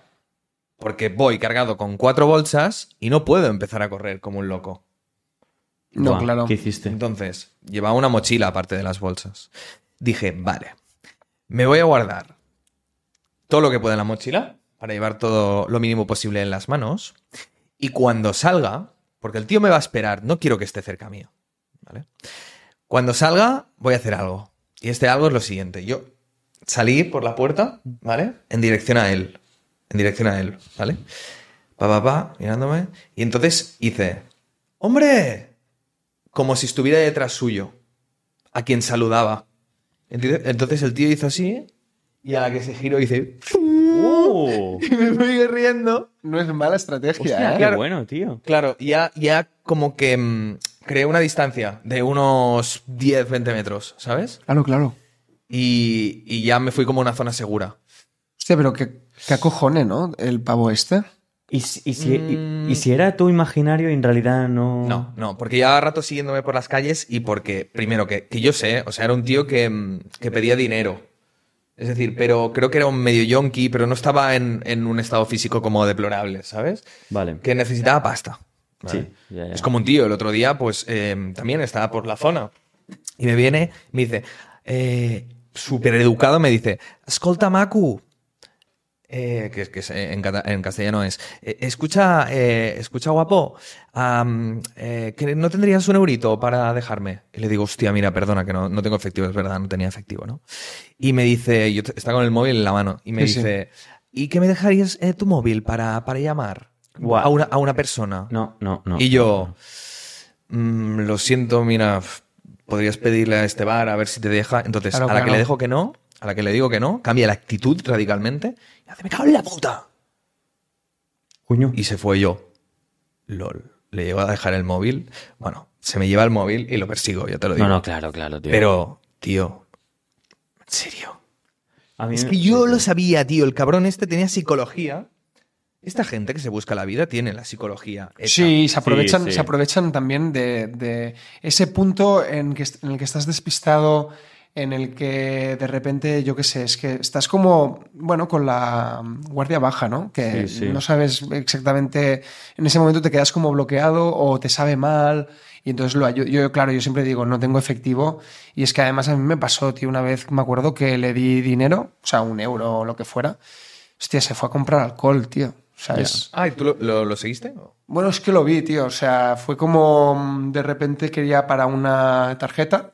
Porque voy cargado con cuatro bolsas y no puedo empezar a correr como un loco.
No,
Buah,
claro.
¿Qué hiciste?
Entonces, llevaba una mochila aparte de las bolsas. Dije, vale, me voy a guardar todo lo que pueda en la mochila para llevar todo lo mínimo posible en las manos. Y cuando salga, porque el tío me va a esperar, no quiero que esté cerca mío. ¿Vale? Cuando salga, voy a hacer algo. Y este algo es lo siguiente. Yo salí por la puerta, ¿vale? En dirección a él. En dirección a él, ¿vale? Pa, pa, pa, mirándome. Y entonces hice, ¡Hombre! Como si estuviera detrás suyo. A quien saludaba. Entonces el tío hizo así. Y a la que se giró dice,
¡Oh!
y me fui riendo.
No es mala estrategia,
Hostia,
¿eh?
qué
Claro.
bueno, tío.
Claro, ya, ya como que mm, creé una distancia de unos 10, 20 metros, ¿sabes?
Claro, claro.
Y, y ya me fui como a una zona segura.
Hostia, pero qué, qué acojone, ¿no? El pavo este.
¿Y, si- y si, y-
Mm.
y si era tu imaginario y en realidad no...
No, no, porque llevaba rato siguiéndome por las calles y porque, primero, que, que yo sé, o sea, era un tío que, mm, que pedía dinero. Es decir, pero creo que era un medio yonki, pero no estaba en, en un estado físico como deplorable, ¿sabes?
Vale.
Que necesitaba pasta. ¿vale?
Sí, ya, ya.
Es como un tío, el otro día, pues eh, también estaba por la zona. Y me viene, me dice, eh, súper educado, me dice, escolta, Macu. Eh, que, que es- en, en castellano es, eh, escucha, eh, escucha guapo, eh, que no tendrías un eurito para dejarme. Y le digo, hostia, mira, perdona, que no, no tengo efectivo, es verdad, no tenía efectivo, ¿no? Y me dice, yo está con el móvil en la mano, y me
Sí, sí.
dice, ¿y qué me dejarías eh, tu móvil para, para llamar a, una, a una persona?
No, no, no.
Y yo, "Mm, lo siento, mira, podrías pedirle a este bar a ver si te deja. Entonces,
Claro,
a la que le dejo que no, a la que le digo que no, cambia la actitud radicalmente y hace, me cago en la puta.
Coño.
Y se fue yo. LOL. Le llevo a dejar el móvil. Bueno, se me lleva el móvil y lo persigo, ya te lo digo.
No, no, claro, claro, tío.
Pero, tío, en serio.
A mí
Es
me-
que yo lo sabía, tío. El cabrón este tenía psicología. Esta gente que se busca la vida tiene la psicología. hecha.
Sí, se aprovechan,
sí.
Se aprovechan también de, de ese punto en, que, en el que estás despistado, en el que de repente, yo qué sé, es que estás como, bueno, con la guardia baja, ¿no? Que
Sí, sí.
no sabes exactamente, en ese momento te quedas como bloqueado o te sabe mal. Y entonces lo ayu- yo, claro, yo siempre digo, no tengo efectivo. Y es que además a mí me pasó, tío, una vez me acuerdo que le di dinero, o sea, un euro o lo que fuera. Hostia, se fue a comprar alcohol, tío. ¿Sabes?
Ah, ¿y tú lo, lo- lo seguiste?
Bueno, es que lo vi, tío. O sea, fue como de repente quería para una tarjeta,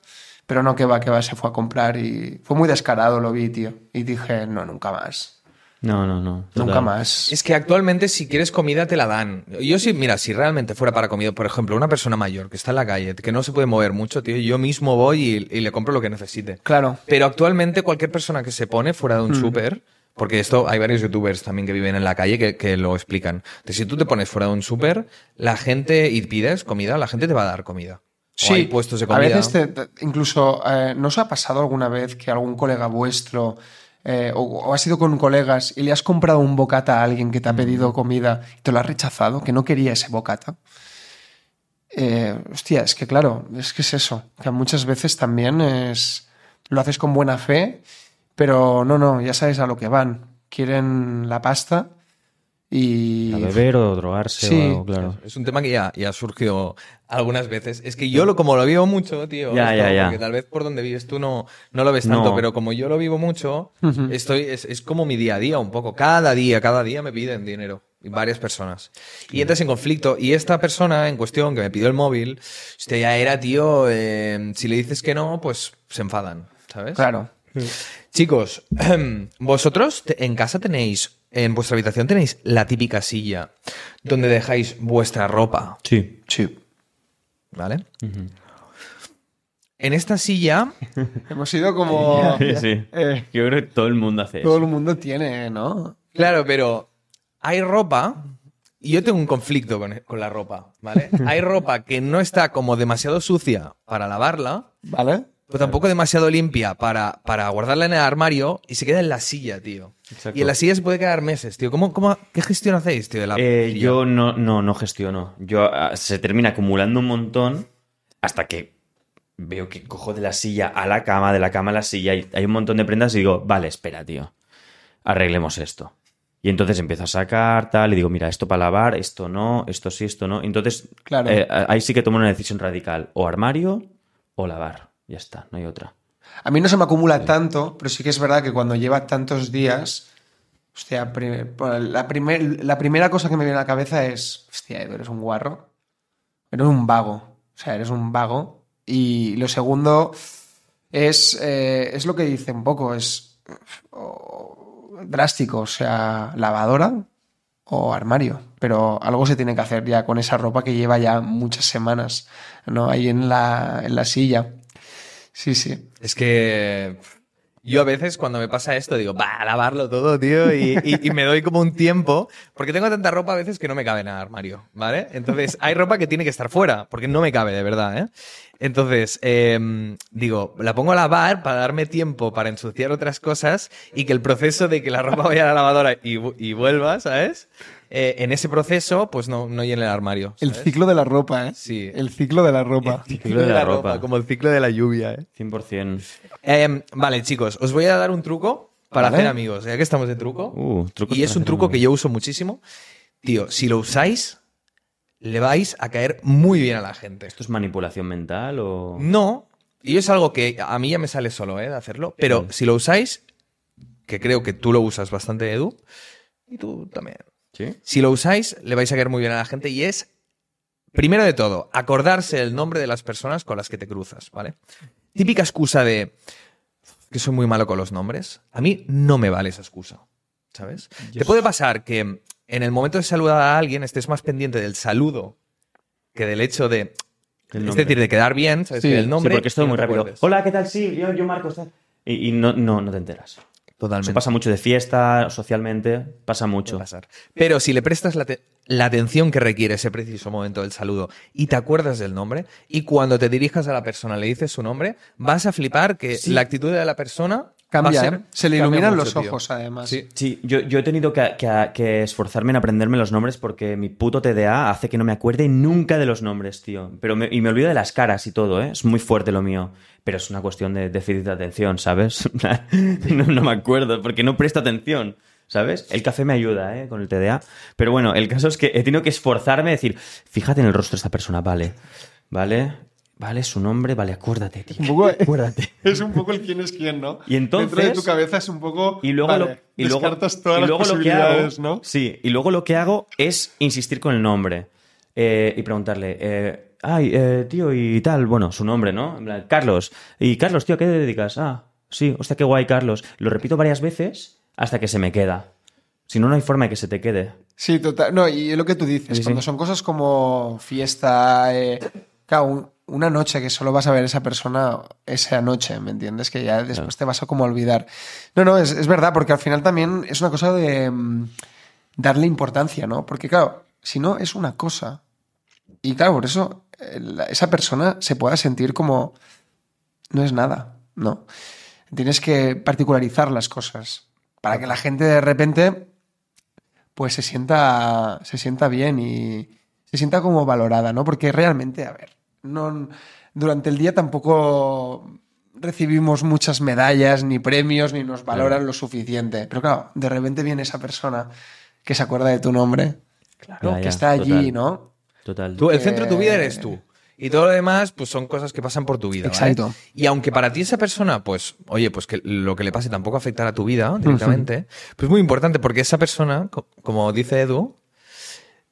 pero no que va, que va, se fue a comprar y fue muy descarado, lo vi, tío. Y dije, no, nunca más.
No, no, no.
Nunca
total.
más.
Es que actualmente si quieres comida te la dan. Yo sí, mira, si realmente fuera para comida, por ejemplo, una persona mayor que está en la calle, que no se puede mover mucho, tío, yo mismo voy y, y le compro lo que necesite.
Claro.
Pero actualmente cualquier persona que se pone fuera de un súper, porque esto hay varios youtubers también que viven en la calle que, que lo explican. De si tú te pones fuera de un súper, la gente y pides comida, la gente te va a dar comida. O hay puestos de comida.
A veces, te- incluso, eh, ¿no os ha pasado alguna vez que algún colega vuestro eh, o, o has ido con colegas y le has comprado un bocata a alguien que te ha pedido comida y te lo ha rechazado, que no quería ese bocata? Eh, hostia, es que claro, es que es eso, que muchas veces también es lo haces con buena fe, pero no, no, ya sabes a lo que van. Quieren la pasta y...
A beber o drogarse
Sí.
o algo, claro.
Es un tema que ya, ya surgió algunas veces. Es que yo lo, como lo vivo mucho, tío.
Ya, ya, ya.
Porque tal vez por donde vives tú no, no lo ves tanto,
No.
pero como yo lo vivo mucho, estoy, es, es como mi día a día un poco. Cada día, cada día me piden dinero. Y varias personas. Y entras en conflicto. Y esta persona en cuestión que me pidió el móvil, usted ya era, tío, eh, si le dices que no, pues se enfadan, ¿sabes?
Claro.
Chicos, vosotros en casa tenéis, en vuestra habitación tenéis la típica silla donde dejáis vuestra ropa,
Sí.
Sí.
¿vale? En esta silla,
Hemos sido como...
Sí, sí.
Eh,
Yo creo que todo el mundo hace
todo
eso.
el mundo tiene, ¿no?
claro, pero hay ropa y yo tengo un conflicto con, con la ropa, ¿vale? Hay ropa que no está como demasiado sucia para lavarla,
¿Vale?
pero tampoco demasiado limpia para, para guardarla en el armario y se queda en la silla, tío.
Exacto.
Y en la silla se puede quedar meses, tío. ¿Cómo, cómo, ¿Qué gestión hacéis, tío? De la
Eh, yo no, no, no gestiono. Yo ah, se termina acumulando un montón hasta que veo que cojo de la silla a la cama, de la cama a la silla, y hay un montón de prendas y digo, vale, espera, tío. Arreglemos esto. Y entonces empiezo a sacar tal y digo, mira, esto para lavar, esto no, esto sí, esto no. Entonces,
Claro.
eh, ahí sí que tomo una decisión radical. O armario o lavar. Ya está, no hay otra.
A mí no se me acumula tanto, pero sí que es verdad que cuando lleva tantos días, Hostia, pri- la, primer- la primera cosa que me viene a la cabeza es, hostia, eres un guarro. Eres un vago. O sea, eres un vago. Y lo segundo es, eh, es lo que dice un poco, es oh, drástico. O sea, lavadora o armario. Pero algo se tiene que hacer ya con esa ropa que lleva ya muchas semanas, ¿no? Ahí en la, en la silla. Sí, sí.
Es que yo a veces cuando me pasa esto digo, va a lavarlo todo, tío, y, me doy como un tiempo, porque tengo tanta ropa a veces que no me cabe en el armario, ¿vale? Entonces hay ropa que tiene que estar fuera, porque no me cabe de verdad, ¿eh? Entonces, em, digo, la pongo a lavar para darme tiempo para ensuciar otras cosas y que el proceso de que la ropa vaya a la lavadora y, y vuelva, ¿sabes? Eh, en ese proceso, pues no, no llene el armario.
El ciclo de la ropa, ¿eh?
Sí.
El ciclo de la ropa.
El
ciclo de la ropa.
como el ciclo de la lluvia, ¿eh?
100%.
Em, vale, chicos, os voy a dar un truco para
Vale.
hacer amigos, ya que estamos de truco.
Uh, trucos
y es un truco que yo uso muchísimo. Tío, si lo usáis, le vais a caer muy bien a la gente.
¿Esto es manipulación mental o...?
No, y es algo que a mí ya me sale solo, ¿eh? De hacerlo. Pero si lo usáis, que creo que tú lo usas bastante, Edu, y tú también.
¿Sí?
Si lo usáis, le vais a caer muy bien a la gente y es, primero de todo, acordarse el nombre de las personas con las que te cruzas, ¿vale? Típica excusa de que soy muy malo con los nombres. A mí no me vale esa excusa, ¿sabes? te puede pasar que en el momento de saludar a alguien estés más pendiente del saludo que del hecho de... Es decir, de quedar bien, ¿sabes?
Sí,
el nombre...
sí, porque es todo
y no
muy rápido. Hola, ¿qué tal? Sí, yo, yo Marcos. Y, y no, no, no te enteras.
Totalmente.
Eso pasa mucho de fiesta, socialmente, pasa mucho.
pasar. Pero si le prestas la, la atención que requiere ese preciso momento del saludo y te acuerdas del nombre, y cuando te dirijas a la persona le dices su nombre, vas a flipar que la actitud de la persona
Cambia,
ser-
¿eh? Se le iluminan
mucho,
los
tío.
ojos, además.
Sí.
Sí, yo, yo he tenido que, que- que esforzarme en aprenderme los nombres porque mi puto TDA hace que no me acuerde nunca de los nombres, tío. Pero me- y me olvido de las caras y todo, ¿eh? Es muy fuerte lo mío. Pero es una cuestión de déficit de atención, ¿sabes? no, no me acuerdo porque no presto atención, ¿sabes? El café me ayuda, ¿eh? Con el TDA. Pero bueno, el caso es que he tenido que esforzarme a decir, fíjate en el rostro de esta persona, vale. ¿Vale? Vale, su nombre, vale, acuérdate, tío.
Un poco-
Acuérdate.
Es un poco el quién es quién, ¿no?
Y entonces-
Dentro de tu cabeza es un poco.
Y luego,
vale,
lo, y luego,
descartas todas
y
las
luego lo que hago,
posibilidades, ¿no?
Sí, y luego lo que hago es insistir con el nombre eh, y preguntarle, eh, ay, eh, tío, y tal, bueno, su nombre, ¿no? Carlos. Y Carlos, tío, ¿a qué te dedicas? Ah, sí, hostia, qué guay, Carlos. Lo repito varias veces hasta que se me queda. Si no, no hay forma de que se te quede.
Sí, total. No, y es lo que tú dices,
Sí, sí.
cuando son cosas como fiesta, eh, claro, un- una noche que solo vas a ver a esa persona esa noche, ¿me entiendes? Que ya después te vas a como olvidar. No, no, es, es verdad, porque al final también es una cosa de mm, darle importancia, ¿no? Porque claro, si no, es una cosa. Y claro, por eso eh, esa persona se pueda sentir como no es nada, ¿no? Tienes que particularizar las cosas para que la gente de repente pues se sienta, se sienta bien y se sienta como valorada, ¿no? Porque realmente, a ver, no, durante el día tampoco recibimos muchas medallas, ni premios, ni nos valoran lo suficiente. Pero claro, de repente viene esa persona que se acuerda de tu nombre, ¿no?
Ya,
que está allí,
total.
¿no?
Total.
Tú, el centro de tu vida
Eh,
eres tú. Y todo lo demás, pues son cosas que pasan por tu vida. ¿vale?
Exacto.
Y aunque para ti esa persona, pues, oye, pues que lo que le pase tampoco afectará a tu vida directamente, pues es muy importante porque esa persona, co- como dice Edu,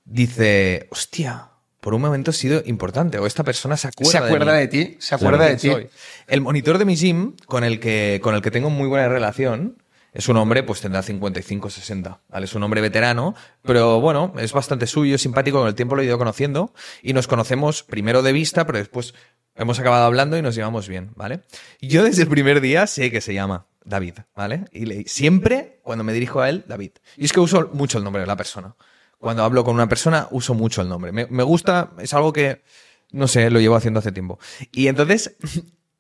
dice, hostia, por un momento ha sido importante. O esta persona se acuerda,
Se acuerda de ti, se acuerda de ti.
Soy. El monitor de mi gym, con el que, con el que tengo muy buena relación, es un hombre, pues tendrá 55, 60. ¿vale? Es un hombre veterano, pero bueno, es bastante suyo, simpático, con el tiempo lo he ido conociendo y nos conocemos primero de vista, pero después hemos acabado hablando y nos llevamos bien, ¿vale? Yo desde el primer día sé que se llama David, ¿vale? Y le- siempre, cuando me dirijo a él, David. Y es que uso mucho el nombre de la persona. Cuando hablo con una persona, uso mucho el nombre. Me, gusta, es algo que, no sé, lo llevo haciendo hace tiempo. Y entonces,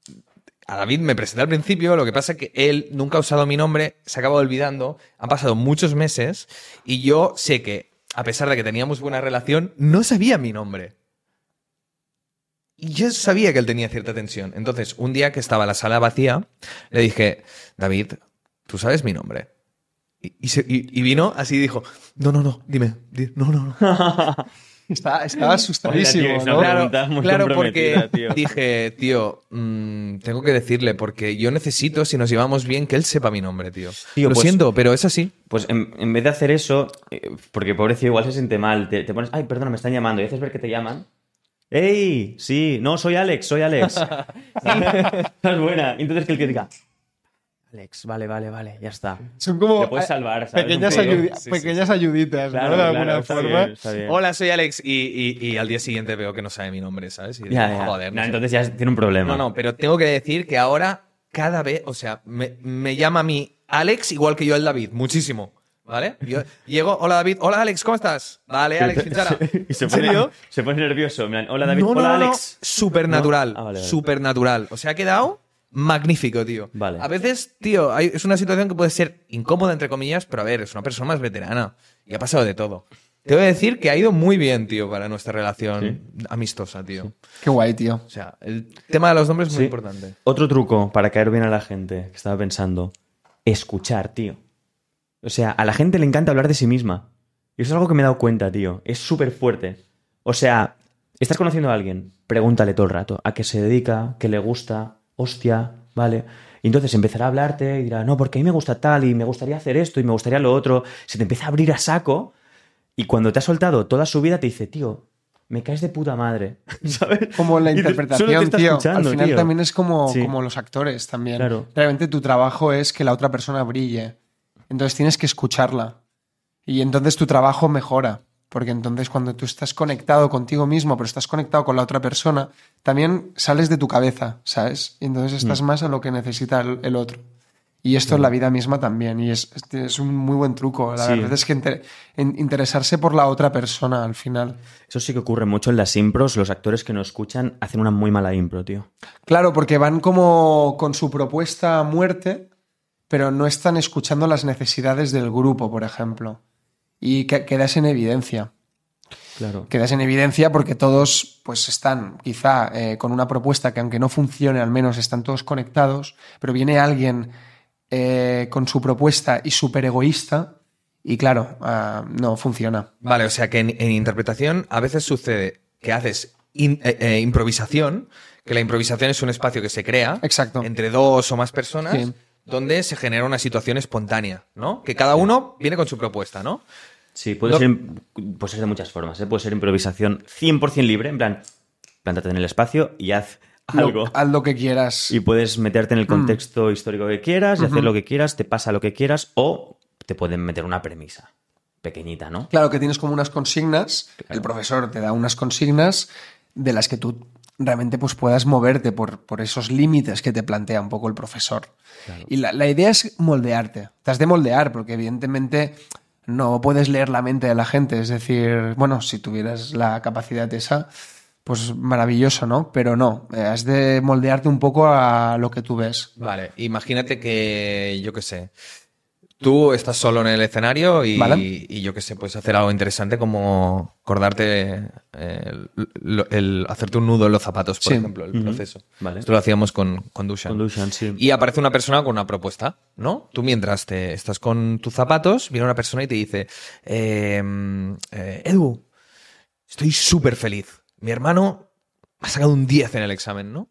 a David me presenté al principio, lo que pasa es que él nunca ha usado mi nombre, se acaba olvidando, han pasado muchos meses y yo sé que, a pesar de que teníamos buena relación, no sabía mi nombre. Y yo sabía que él tenía cierta tensión. Entonces, un día que estaba la sala vacía, le dije, David, ¿tú sabes mi nombre? Y, y se- y- y vino así y dijo, no, no, no, dime, di- no, no, no.
Está- estaba asustadísimo.
Claro,
muy
claro porque
tío.
dije, tío, mm, tengo que decirle, porque yo necesito, si nos llevamos bien, que él sepa mi nombre, tío.
Tío,
Lo
pues-
siento, pero es así.
Pues en, en vez de hacer eso, eh, porque pobrecito igual se siente mal, te, te pones, ay, perdona, me están llamando, y haces ver que te llaman. ¡Ey! Sí, no, soy Alex, soy Alex. es buena. Y entonces que el que diga, Alex, vale, vale, vale, ya está.
Son como
Te puedes
eh,
salvar, ¿sabes?
pequeñas, ayudi-
Sí, sí,
pequeñas ayuditas,
Claro,
¿no? De
claro,
alguna
está
forma.
bien, está bien.
Hola, soy Alex. Y, y- y al día siguiente veo que no sabe mi nombre, ¿sabes? Y digo,
Ya, ya.
joder, no
No,
sé.
entonces ya tiene un problema.
No, no, pero tengo que decir que ahora cada vez, o sea, me, me llama a mí Alex igual que yo el David, muchísimo. ¿Vale? Yo llego, hola David, hola Alex, ¿cómo estás? Vale, Alex, Finchara.
y se
¿En
pone,
serio?
se pone nervioso. Hola David,
No, no,
hola
no, no.
Alex.
Supernatural.
¿No? Ah, vale, vale.
Supernatural. O sea, ha quedado magnífico, tío.
Vale.
A veces, tío, hay- es una situación que puede ser incómoda, entre comillas, pero a ver, es una persona más veterana y ha pasado de todo. Te voy a decir que ha ido muy bien, tío, para nuestra relación amistosa, tío.
Qué guay, tío.
O sea, el tema de los nombres es muy
Sí.
importante.
Otro truco para caer bien a la gente que estaba pensando. Escuchar, tío. O sea, a la gente le encanta hablar de sí misma. Y eso es algo que me he dado cuenta, tío. Es súper fuerte. O sea, estás conociendo a alguien, pregúntale todo el rato a qué se dedica, qué le gusta, hostia, ¿vale? Y entonces empezará a hablarte y dirá, no, porque a mí me gusta tal y me gustaría hacer esto y me gustaría lo otro. Se te empieza a abrir a saco y cuando te ha soltado toda su vida te dice, tío, me caes de puta madre, ¿sabes?
Como la interpretación, tío. Al final
tío.
también es como,
Sí.
como los actores también.
Claro.
Realmente tu trabajo es que la otra persona brille. Entonces tienes que escucharla. Y entonces tu trabajo mejora. Porque entonces cuando tú estás conectado contigo mismo, pero estás conectado con la otra persona, también sales de tu cabeza, ¿sabes? Y entonces
Mm.
estás más a lo que necesita el, el otro. Y esto en la vida misma también. Y es, es- un muy buen truco. La
Sí.
verdad es que inter- interesarse por la otra persona al final.
Eso sí que ocurre mucho en las impros. Los actores que no escuchan hacen una muy mala impro, tío.
Claro, porque van como con su propuesta a muerte, pero no están escuchando las necesidades del grupo, por ejemplo. Y que- quedas en evidencia.
Claro.
Quedas en evidencia porque todos pues están quizá eh, con una propuesta que aunque no funcione, al menos están todos conectados, pero viene alguien eh, con su propuesta y súper egoísta y claro, ah, no funciona.
Vale, o sea que en, en interpretación a veces sucede que haces in- eh, eh, improvisación, que la improvisación es un espacio que se crea
Exacto.
entre dos o más personas,
Sí.
Donde se genera una situación espontánea, ¿no? Que cada uno viene con su propuesta, ¿no?
Sí, puede, ser, puede ser de muchas formas. ¿eh? Puede ser improvisación 100% libre, en plan, plántate en el espacio y haz algo.
Lo- haz lo que quieras.
Y puedes meterte
Mm.
en el contexto histórico que quieras y hacer lo que quieras, te pasa lo que quieras, o te pueden meter una premisa pequeñita, ¿no?
Claro que tienes como unas consignas, el profesor te da unas consignas de las que tú realmente pues puedas moverte por, por esos límites que te plantea un poco el profesor. Y la, la idea es moldearte, te has de moldear porque evidentemente no puedes leer la mente de la gente, es decir, bueno, si tuvieras la capacidad esa, pues maravilloso, ¿no? Pero no, eh, has de moldearte un poco a lo que tú ves.
Vale, imagínate que, yo qué sé, tú estás solo en el escenario y,
Vale.
y yo qué sé, puedes hacer algo interesante como acordarte eh, el, hacerte un nudo en los zapatos, por
Sí.
ejemplo, el proceso.
Vale.
Esto lo hacíamos con, con Dushan.
Con Dushan, sí.
Y aparece una persona con una propuesta, ¿no? Tú mientras te estás con tus zapatos, viene una persona y te dice, eh, eh, Edu, estoy súper feliz. Mi hermano ha sacado un 10 en el examen, ¿no?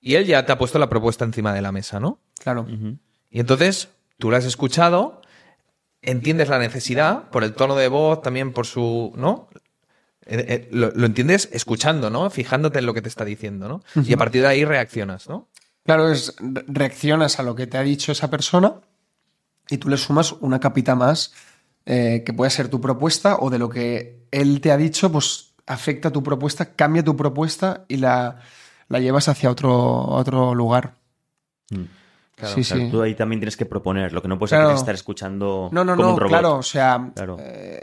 Y él ya te ha puesto la propuesta encima de la mesa, ¿no?
Claro.
Y entonces tú la has escuchado, entiendes la necesidad, por el tono de voz, también por su. ¿No? Eh, eh, lo, lo entiendes escuchando, ¿no? Fijándote en lo que te está diciendo, ¿no? Y a partir de ahí reaccionas, ¿no?
Claro, es re- reaccionas a lo que te ha dicho esa persona y tú le sumas una capita más eh, que puede ser tu propuesta o de lo que él te ha dicho, pues afecta tu propuesta, cambia tu propuesta y la, la llevas hacia otro, otro lugar.
Mm.
Claro,
sí,
O sea,
sí.
tú ahí también tienes que proponer, lo que no puedes
Claro.
estar escuchando
No, no,
como
no,
un robot.
claro, o sea,
Claro.
eh,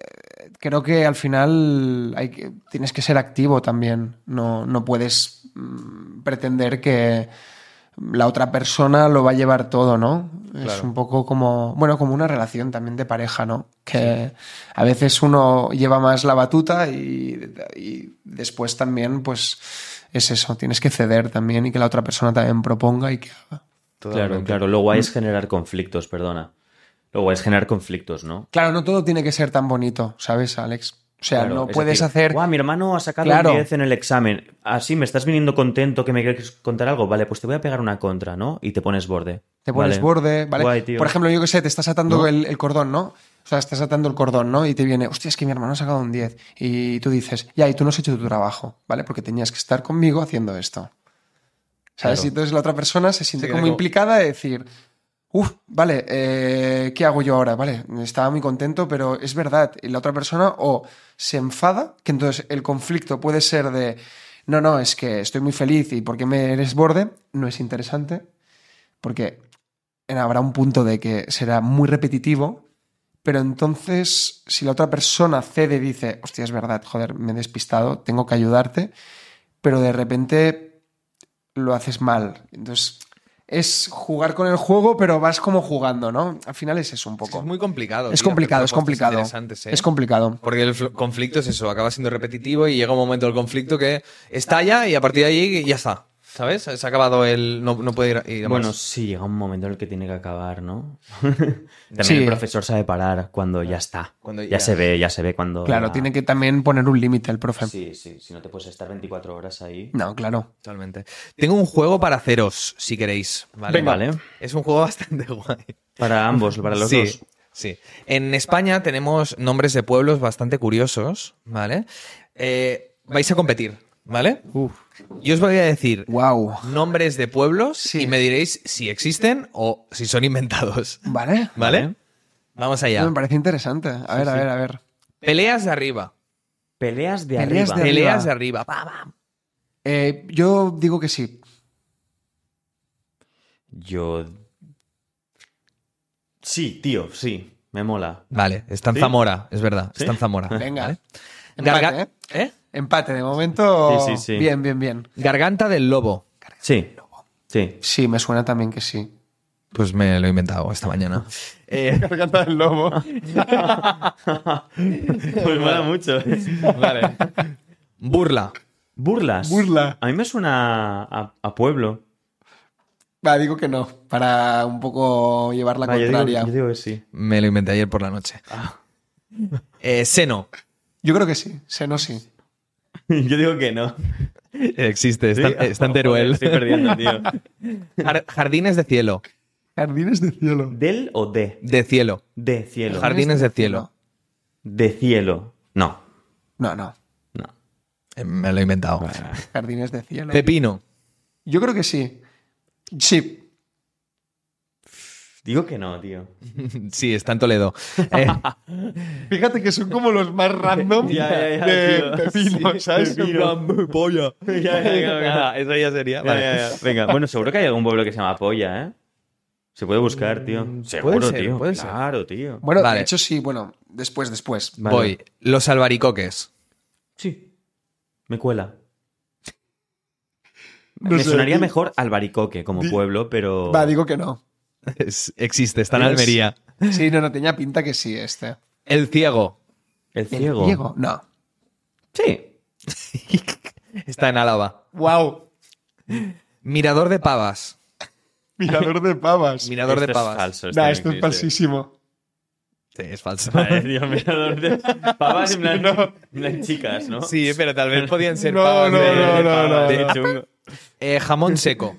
creo que al final hay que, tienes que ser activo también. No, no puedes mm, pretender que la otra persona lo va a llevar todo, ¿no? Es un poco como, bueno, como una relación también de pareja, ¿no? Que a veces uno lleva más la batuta y, y después también, pues, es eso, tienes que ceder también y que la otra persona también proponga y que haga.
Claro,
Totalmente.
claro. Lo guay es generar conflictos, perdona. Lo guay es generar conflictos, ¿no?
Claro, no todo tiene que ser tan bonito, ¿sabes, Alex? O sea,
Claro,
no
es
puedes
decir,
hacer...
"Guau, mi hermano ha sacado
Claro.
un 10 en el examen. Así, me estás viniendo contento que me quieres contar algo. Vale, pues te voy a pegar una contra, ¿no? Y te pones borde.
Te pones
Vale.
borde, ¿vale?
Guay, tío.
Por ejemplo, yo que sé, te estás atando
¿No?
el, el cordón, ¿no? O sea, estás atando el cordón, ¿no? Y te viene, hostia, es que mi hermano ha sacado un 10. Y tú dices, ya, y tú no has hecho tu trabajo, ¿vale? Porque tenías que estar conmigo haciendo esto. ¿Sabes?
Claro.
Y entonces la otra persona se siente como
como-
implicada de decir, uff, vale, eh, ¿qué hago yo ahora? Vale, estaba muy contento, pero es verdad. Y la otra persona o se enfada, que entonces el conflicto puede ser de, no, no, es que estoy muy feliz y ¿por qué me eres borde? No es interesante, porque habrá un punto de que será muy repetitivo, pero entonces si la otra persona cede y dice, hostia, es verdad, joder, me he despistado, tengo que ayudarte, pero de repente lo haces mal. Entonces es jugar con el juego, pero vas como jugando, ¿no? Al final es eso un poco.
Es muy complicado.
Es
tío,
complicado, es complicado.
¿eh?
Es complicado.
Porque el fl- conflicto es eso, acaba siendo repetitivo y llega un momento del conflicto que estalla y a partir de ahí ya está. ¿Sabes? Se ha acabado el. No, no puede ir, a- ir a
Bueno,
más.
sí, llega un momento en el que tiene que acabar, ¿no? También
Sí.
el profesor sabe parar cuando ya está.
Cuando
ya,
ya-
se ve, ya se ve cuando.
Claro, tiene que también poner un límite el profe.
Sí, sí, si no te puedes estar 24 horas ahí.
No, claro.
Totalmente. Tengo un juego para haceros, si queréis. ¿vale?
Venga. Vale.
Es un juego bastante guay.
Para ambos, para los
sí,
dos.
Sí. En España tenemos nombres de pueblos bastante curiosos, ¿vale? Eh, vais a competir, ¿vale? Yo os voy a decir
Wow.
nombres de pueblos
Sí.
y me diréis si existen o si son inventados,
Vale.
¿vale?
Vale.
Vamos allá.
Me parece interesante. A ver, a ver, a ver.
Peleas de arriba.
Peleas de
Peleas
arriba.
de-
Peleas
arriba.
de arriba. Pa, pa.
Eh, yo digo que sí.
Yo. Sí, tío, sí. Me mola.
Vale, está en
¿Sí?
Zamora, es verdad.
¿Sí?
Está en Zamora.
Venga.
¿vale?
Empate,
Garga-
¿eh?
¿eh?
Empate, de momento.
Sí, sí, sí.
Bien, bien, bien.
Garganta del lobo.
Sí. Sí.
Sí, me suena también que sí.
Pues me lo he inventado esta mañana. Eh,
Garganta del lobo.
Pues mola mucho.
vale. Burla.
Burlas.
Burla.
A mí me suena a, a pueblo.
Va, digo que no, para un poco llevar la
Va, yo, digo,
contraria.
yo digo que sí.
Me lo inventé ayer por la noche. Eh, seno.
Yo creo que sí, seno sí.
yo digo que no.
Existe, está,
¿Sí?
está en Teruel.
Estoy perdiendo, tío.
Jar- jardines de cielo.
Jardines de cielo.
¿Del o de?
De cielo.
De cielo.
Jardines de cielo.
De cielo. No.
No, no.
No.
Eh, Me lo he inventado.
Jardines de cielo.
Pepino.
Yo creo que sí. Sí.
Digo que no, tío.
Sí, está en Toledo. Eh,
Fíjate que son como los más random
Ya, ya, ya,
de pepino,
Sí,
¿sabes?
pepino.
polla.
Ya, ya, ya, ya.
Eso ya sería.
Ya, ya, ya. Venga, bueno, seguro que hay algún pueblo que se llama Polla, ¿eh? Se puede buscar, tío. Seguro,
Mm, puede ser,
tío.
puede ser.
claro, tío.
Bueno,
Vale.
de hecho sí, bueno, después, después.
Vale.
Voy. Los albaricoques.
Sí. Me cuela.
No
Me
sé,
sonaría mejor Albaricoque como
Di-
pueblo, pero.
Va, digo que no.
Es- existe, está en
Es-
Almería.
Sí, no, no, tenía pinta que sí este.
El ciego.
El
¿El
ciego.
ciego? No.
Sí.
Está en Álava.
Wow.
Mirador de pavas.
Mirador de pavas.
Mirador
Esto
de
es
pavas.
falso.
Nah,
no
esto es falsísimo.
Sí, es falso.
Vale, tío, mirador de pavas en plan,
No.
en plan chicas, ¿no?
Sí, pero tal vez podían ser
No,
pavas
no,
de,
no,
de
no, no,
de
no.
chungo. Eh, jamón seco.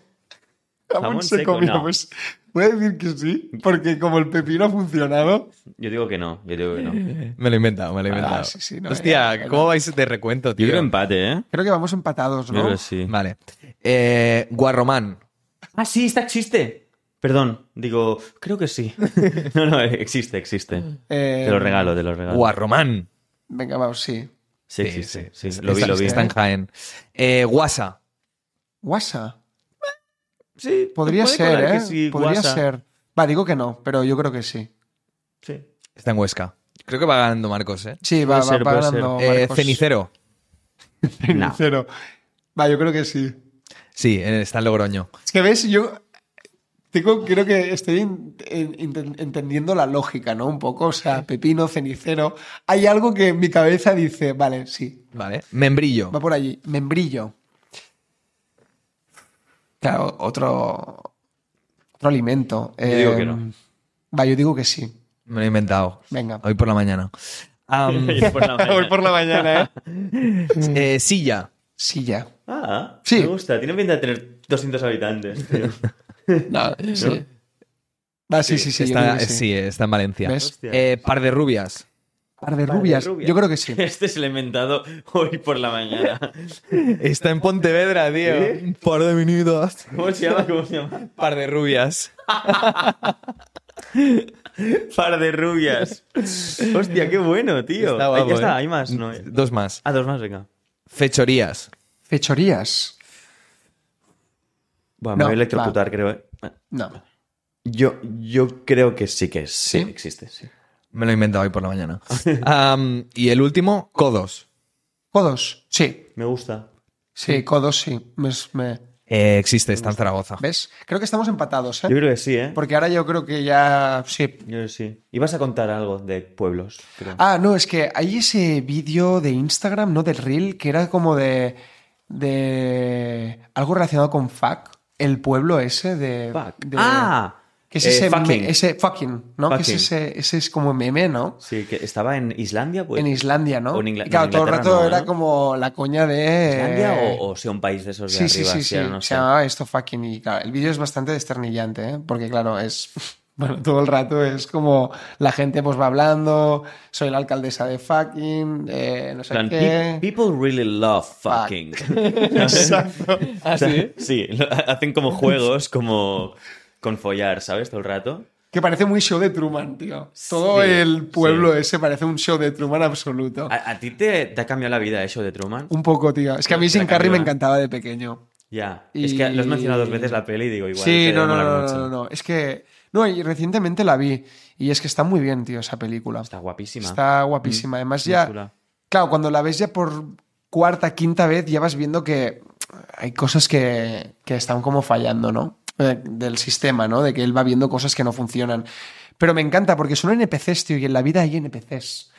Jamón
Jamón
seco,
seco,
mira,
no.
pues voy a decir que sí, porque como el pepino ha funcionado.
Yo digo que no, yo digo que no.
Me lo he inventado, me lo he inventado.
Ah, sí, sí, no,
Hostia, ¿cómo vais de recuento,
Yo
tío?
creo empate, ¿eh?
Creo que vamos empatados,
Yo
¿no?
creo que sí.
Vale. Eh, Guarromán.
Ah, sí, esta existe. Perdón, digo, creo que sí. no, no, existe, existe.
Eh,
Te lo regalo, te lo regalo.
Guarromán.
Venga, vamos, sí.
Sí, existe. Sí,
Está-
lo vi, lo vi.
Está en Jaén. Eh, guasa.
Guasa.
Sí,
Podría ser, ¿eh?
sí,
Podría
guasa.
ser. Va, digo que no, pero yo creo que sí.
Sí.
Está en Huesca. Creo que va ganando Marcos, ¿eh?
Sí, va, va,
ser,
va ganando
Eh,
Marcos.
cenicero.
No.
Cenicero. Va, yo creo que sí.
Sí, eh, está en Logroño.
Es que ves, yo tengo, creo que estoy en- en- enten- entendiendo la lógica, ¿no? Un poco, o sea, pepino, cenicero. Hay algo que en mi cabeza dice, vale, sí,
Vale. Membrillo.
va por allí. Membrillo. Claro, otro, otro alimento.
Yo digo que
Eh,
no.
Va, yo digo que sí.
Me lo he inventado.
Venga.
Hoy por la mañana. Am,
Hoy por la mañana.
Hoy por la mañana, ¿eh?
eh, silla.
Silla.
Ah,
Sí.
me gusta. Tiene pinta de tener 200 habitantes, tío.
No, sí. Ah, sí, sí, sí.
está, sí.
sí.
está en Valencia. Eh, par de rubias.
Par de
Par de
rubias.
rubias.
Yo creo que sí.
Este se lo he inventado hoy por la mañana.
Está en Pontevedra, tío. Un par de minutos.
¿Cómo se llama? ¿Cómo se llama?
Par de rubias.
Par de rubias. Hostia, qué bueno, tío.
Está
Ahí
guapo,
ya está,
¿eh?
hay más, ¿no?
Dos más.
Ah, dos más, venga.
Fechorías.
Fechorías.
Bueno,
No,
me voy a electrocutar, creo. ¿eh?
No.
Yo, yo creo que sí que sí,
¿Sí?
existe, sí.
Me lo he inventado hoy por la mañana. Y el último, codos.
Codos. Sí.
Me gusta.
Sí, codos sí. Me- me-
Eh, existe, está en Zaragoza.
¿Ves? Creo que estamos empatados, ¿eh?
Yo creo que sí, ¿eh?
Porque ahora yo creo que ya. Sí.
Yo creo que sí. Ibas a contar algo de pueblos, creo.
Ah, no, es que hay ese vídeo de Instagram, ¿no? Del Reel, que era como de. de. algo relacionado con fuck. El pueblo ese de.
Fuck.
de-
ah,
Es
eh,
ese,
fucking.
me- ese fucking, ¿no? Que es ese, ese es como meme, ¿no?
Sí, que estaba en Islandia, pues.
en Islandia, ¿no?
o en Ingla-
Y claro,
en
todo el rato
no,
era
¿no?
como la coña de.
¿Islandia o, o sea un país de esos de
Sí, sí,
arriba?
sí, sí.
no
Se
sé.
llamaba esto fucking y claro, el vídeo es bastante desternillante, ¿eh? Porque claro, es... Bueno, todo el rato es como la gente pues va hablando, soy la alcaldesa de fucking, eh, no sé
plan,
qué.
"Pe- People really love fucking.
Exacto.
¿Ah, sí?
sí, hacen como juegos como con follar, ¿sabes? Todo el rato.
Que parece muy show de Truman, tío. Todo
Sí,
el pueblo
sí.
ese parece un show de Truman absoluto.
¿A, a ti te, te ha cambiado la vida eso de Truman?
Un poco, tío. Es que a mí Sin Carrey me encantaba de pequeño.
Ya.
Y-
Es que lo has mencionado dos veces la peli y digo, igual.
sí, no, no, no, no, no. Es que... No, y recientemente la vi. Y es que está muy bien, tío, esa película.
Está guapísima.
Está guapísima. Además,
muy
ya.
chula.
Claro, cuando la ves ya por cuarta, quinta vez, ya vas viendo que hay cosas que, que están como fallando, ¿no? Del sistema, ¿no? De que él va viendo cosas que no funcionan. Pero me encanta porque son NPCs, tío, y en la vida hay NPCs.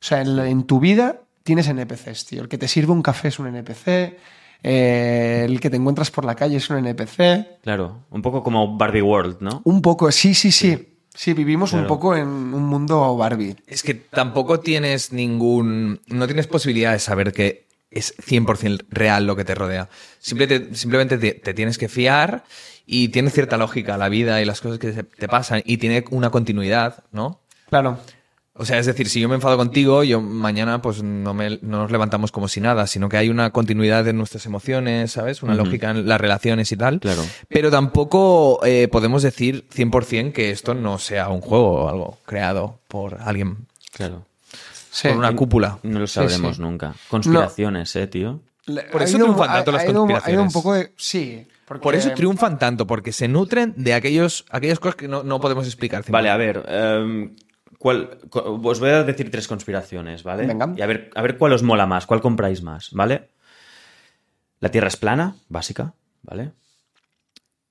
O sea, en, en tu vida tienes NPCs, tío. El que te sirve un café es un NPC. eh, el que te encuentras por la calle es un NPC.
Claro, un poco como Barbie World, ¿no?
Un poco, sí, sí, sí. Sí, vivimos un poco en un mundo Barbie.
Es que tampoco tienes ningún. No tienes posibilidad de saber que es 100% real lo que te rodea. Simple te- simplemente te, te tienes que fiar y tiene cierta lógica la vida y las cosas que se- te pasan y tiene una continuidad, ¿no?
Claro.
O sea, es decir, si yo me enfado contigo, yo mañana pues no, me- no nos levantamos como si nada, sino que hay una continuidad en nuestras emociones, ¿sabes? Una lógica en las relaciones y tal.
Claro.
Pero tampoco eh, podemos decir 100% que esto no sea un juego o algo creado por alguien,
Claro.
Sí.
por una cúpula.
No lo sabremos
sí.
nunca. Conspiraciones, ¿eh, tío?
Por eso triunfan tanto las
un
conspiraciones.
poco de... Sí. porque-
Por eso triunfan tanto, porque se nutren de aquellos, aquellas cosas que no, no podemos explicar.
Vale, a ver. em, ¿cuál, cu- os voy a decir tres conspiraciones, ¿vale?
Venga.
Y a ver, a ver cuál os mola más, cuál compráis más, ¿vale? La Tierra es plana, básica, ¿vale?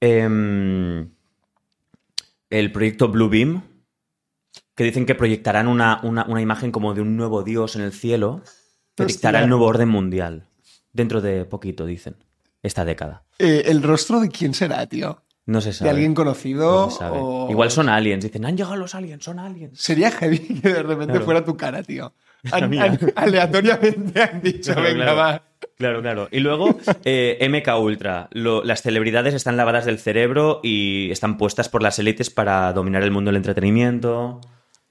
Em, el proyecto Blue Beam, que dicen que proyectarán una, una- una imagen como de un nuevo dios en el cielo, que dictará el nuevo orden mundial. Dentro de poquito, dicen. Esta década.
Eh, ¿El rostro de quién será, tío?
No se
¿De
sabe.
alguien conocido?
No se sabe.
o-
Igual son aliens. Dicen, han llegado los aliens, son aliens.
Sería heavy que de repente
Claro.
fuera tu cara, tío. Han-
mía.
han- aleatoriamente han dicho,
Claro,
venga,
claro.
va.
Claro, claro. Y luego, eh, MK Ultra. Lo- las celebridades están lavadas del cerebro y están puestas por las élites para dominar el mundo del entretenimiento.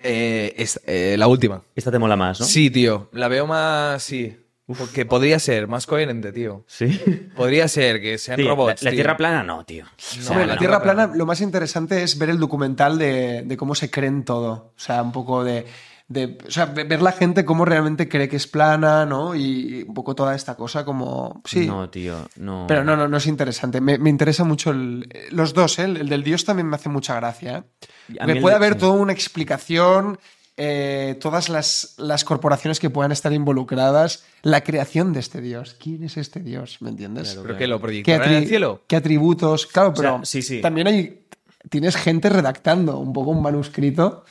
Eh, es, eh, la última.
Esta te mola más, ¿no?
Sí, tío. La veo más. Sí. Porque podría ser más coherente, tío.
Sí.
Podría ser que sean
Sí,
robots.
la, la
tío.
Tierra plana no, tío.
No,
la
no,
Tierra
no.
plana, lo más interesante es ver el documental de, de cómo se creen todo. O sea, un poco de, de- O sea, ve- ver la gente cómo realmente cree que es plana, ¿no? Y un poco toda esta cosa como... Sí.
No, tío, no.
Pero no, no, no es interesante. Me, me interesa mucho el- los dos, ¿eh? El, el del dios también me hace mucha gracia. ¿eh?
El
puede
de-
haber
sí.
toda una explicación, eh, todas las, las corporaciones que puedan estar involucradas, la creación de este dios. ¿Quién es este dios? ¿Me entiendes?
Claro.
¿Pero que lo
¿Qué,
proyectarán en el cielo?
qué atributos? Claro,
sea,
pero
sí, sí.
también hay. Tienes gente redactando un poco un manuscrito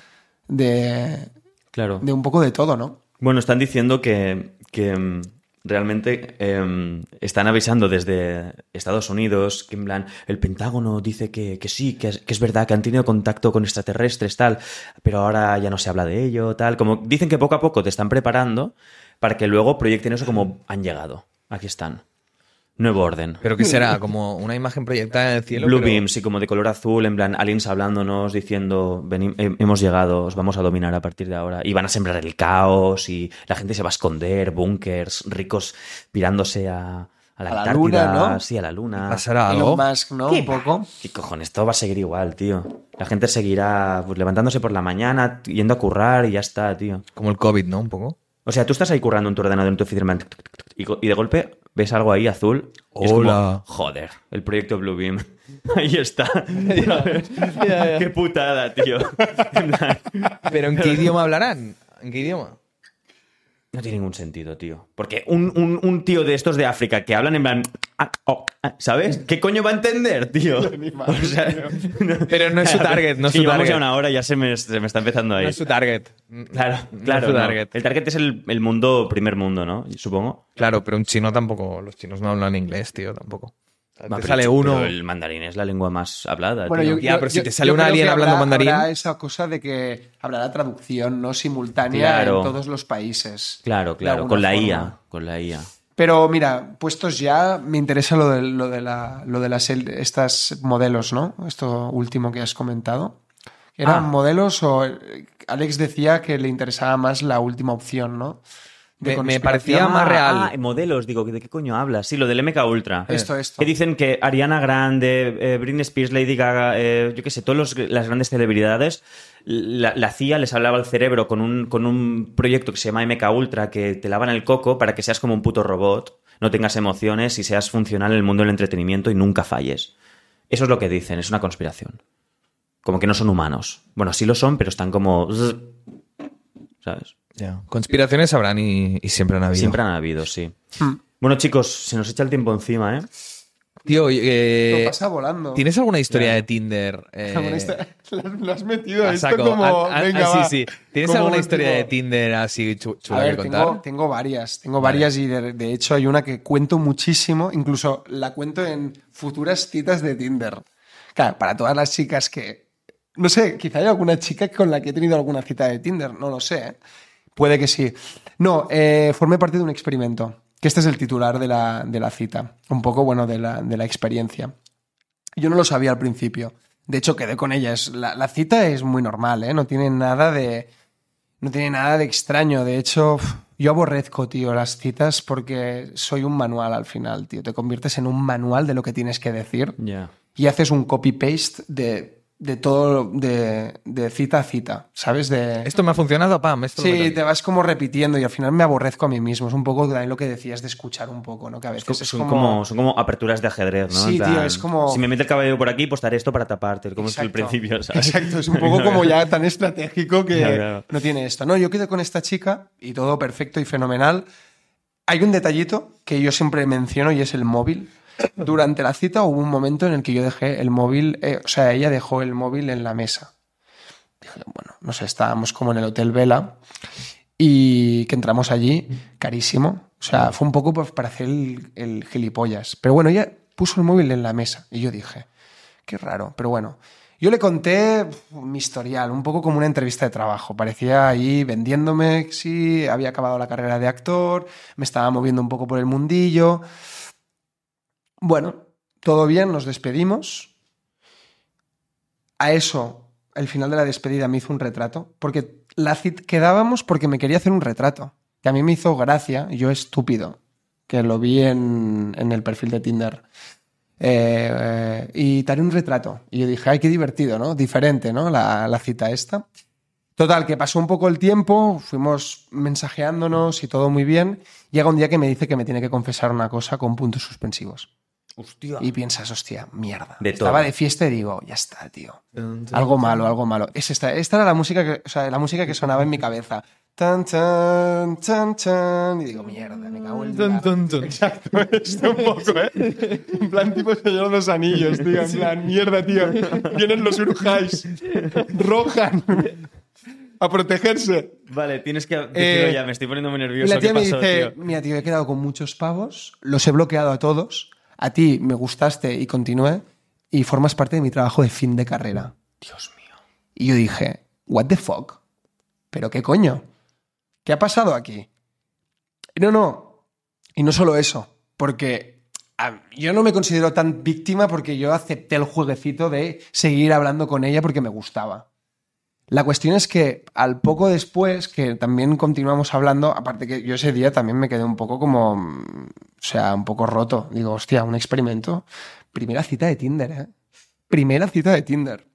de,
Claro.
de un poco de todo, ¿no?
Bueno, están diciendo que, que, mm, realmente eh, están avisando desde Estados Unidos que en plan, el Pentágono dice que, que sí, que es, que es verdad, que han tenido contacto con extraterrestres, tal, pero ahora ya no se habla de ello, tal. Como dicen que poco a poco te están preparando para que luego proyecten eso como han llegado, aquí están. Nuevo orden.
¿Pero qué será? ¿Como una imagen proyectada en el cielo?
Blue
pero-
beams y como de color azul, en plan, aliens hablándonos, diciendo, "Veni- he- hemos llegado, os vamos a dominar a partir de ahora. Y van a sembrar el caos y la gente se va a esconder, búnkers, ricos pirándose a, a la
A la
Antártida,
luna, ¿no?
sí, a la luna.
¿Pasará
Elon
algo?
Musk, ¿no? Un poco.
¿Qué cojones? Todo va a seguir igual, tío. La gente seguirá pues, levantándose por la mañana, yendo a currar y ya está, tío.
Como el COVID, ¿no? Un poco.
O sea, tú estás ahí currando en tu ordenador, en tu oficina, y de golpe ves algo ahí azul. y es como,
Hola.
joder, el proyecto Bluebeam. Ahí está. Qué putada, tío.
¿Pero en qué idioma hablarán? ¿En qué idioma?
No tiene ningún sentido, tío. Porque un, un- un tío de estos de África que hablan en plan. ah, oh, ah, ¿Sabes? ¿Qué coño va a entender, tío? O sea,
Pero no es su target, no es
Si
su
llevamos
target.
ya una hora, ya se me, se me está empezando ahí.
No es su target.
Claro,
No es
claro. no.
target.
El target es el, el mundo, primer mundo, ¿no? Supongo.
Claro, pero un chino tampoco. Los chinos no hablan inglés, tío, tampoco. Te
pero-
sale uno.
pero el mandarín es la lengua más hablada.
Bueno,
tío.
yo,
Ya,
yo-
pero si
yo-
te sale un
creo
alien
que
hablando
habrá-
mandarín-
habrá esa cosa de que habrá la traducción no simultánea
Claro.
en todos los países.
Claro, claro. Con la
forma.
IA. Con la IA.
Pero mira, puestos ya, me interesa lo de, lo de, la, lo de las, estas modelos, ¿no? Esto último que has comentado. ¿Eran
Ah.
modelos o Alex decía que le interesaba más la última opción, ¿no? De
Me- parecía más real.
Ah, modelos, digo, ¿de qué coño hablas? Sí, lo del MK Ultra.
Esto, esto.
Que dicen que Ariana Grande, eh, Britney Spears, Lady Gaga, eh, yo qué sé, todas las grandes celebridades, la, la CIA les hablaba al cerebro con un, con un proyecto que se llama MK Ultra, que te lavan el coco para que seas como un puto robot, no tengas emociones y seas funcional en el mundo del entretenimiento y nunca falles. Eso es lo que dicen, es una conspiración. Como que no son humanos. Bueno, sí lo son, pero están como... ¿Sabes?
Conspiraciones habrán y, y siempre han habido.
Siempre han habido, sí.
Hmm.
Bueno, chicos, se nos echa el tiempo encima, ¿eh?
Tío, eh,
Lo pasa volando.
¿tienes alguna historia de Tinder? eh,
Alguna historia- Lo has metido
a
esto como...
A- a-
venga,
ah,
va.
sí, sí. ¿Tienes
Como
alguna historia de. Tinder así chu-
A
chula
ver,
que contar?
tengo, tengo varias, tengo varias y de, de hecho hay una que cuento muchísimo, incluso la cuento en futuras citas de Tinder. Claro, para todas las chicas que... No sé, quizá hay alguna chica con la que he tenido alguna cita de Tinder, no lo sé. ¿eh? Puede que sí. No, eh, formé parte de un experimento, que este es el titular de la, de la cita, un poco, bueno, de la, de la experiencia. Yo no lo sabía al principio. De hecho, quedé con ella. Es, la, la cita es muy normal, ¿eh? No tiene nada de... No tiene nada de extraño. De hecho, yo aborrezco, tío, las citas porque soy un manual al final, tío. Te conviertes en un manual de lo que tienes que decir
Ya.
y haces un copy-paste de, de todo, de, de cita a cita, ¿sabes? De...
¿Esto me ha funcionado, Pam? Esto
Sí, te vas como repitiendo y al final me aborrezco a mí mismo. Es un poco también lo que decías de escuchar un poco, ¿no? Que a veces es
son, como... son como aperturas de ajedrez, ¿no?
Sí, tío, es como-
Si me mete el cabello por aquí, pues haré esto para taparte, como es el principio, ¿sabes?
Exacto, es un poco como ya tan estratégico que
Claro, claro.
no tiene esto. No, yo quedo con esta chica y todo perfecto y fenomenal. Hay un detallito que yo siempre menciono y es el móvil. Durante la cita hubo un momento en el que yo dejé el móvil, eh, o sea, ella dejó el móvil en la mesa. Dije, bueno, no sé, estábamos como en el Hotel Vela y que entramos allí, carísimo. O sea, fue un poco pues, para hacer el, el gilipollas. Pero bueno, ella puso el móvil en la mesa y yo dije, qué raro, pero bueno. Yo le conté mi historial, un poco como una entrevista de trabajo. Parecía ahí vendiéndome, sí, había acabado la carrera de actor, me estaba moviendo un poco por el mundillo. Bueno, todo bien, nos despedimos. A eso, al final de la despedida me hizo un retrato, porque la cit quedábamos porque me quería hacer un retrato, que a mí me hizo gracia, yo estúpido, que lo vi en, en el perfil de Tinder. Eh, eh, y te haré un retrato. Y yo dije, ay, qué divertido, ¿no? Diferente, ¿no? La, la cita esta. Total, que pasó un poco el tiempo, fuimos mensajeándonos y todo muy bien. Llega un día que me dice que me tiene que confesar una cosa con puntos suspensivos.
Hostia.
Y piensas, hostia, mierda.
De
Estaba
todo.
de fiesta y digo, ya está, tío. Algo malo, algo malo. Es esta, esta era la música que, o sea, la música que sonaba en mi cabeza. Tan, tan, tan, tan. Y digo, mierda, me cago en
tun, tun.
Exacto, esto un poco, ¿eh? En plan tipo Señor los Anillos, tío. En plan, mierda, tío. Vienen los Urujais. Rojan. a protegerse.
Vale, tienes que decirlo
Eh,
ya, me estoy poniendo muy nervioso.
la tía
¿Qué
me
pasó,
dice,
tío?
mira, tío, he quedado con muchos pavos, los he bloqueado a todos, a ti me gustaste y continué, y formas parte de mi trabajo de fin de carrera.
Dios mío.
Y yo dije, what the fuck? ¿Pero qué coño? ¿Qué ha pasado aquí? No, no. Y no solo eso, porque yo no me considero tan víctima porque yo acepté el jueguecito de seguir hablando con ella porque me gustaba. La cuestión es que al poco después, que también continuamos hablando, aparte que yo ese día también me quedé un poco como, mm, o sea, un poco roto. Digo, hostia, un experimento. Primera cita de Tinder, ¿eh? Primera cita de Tinder.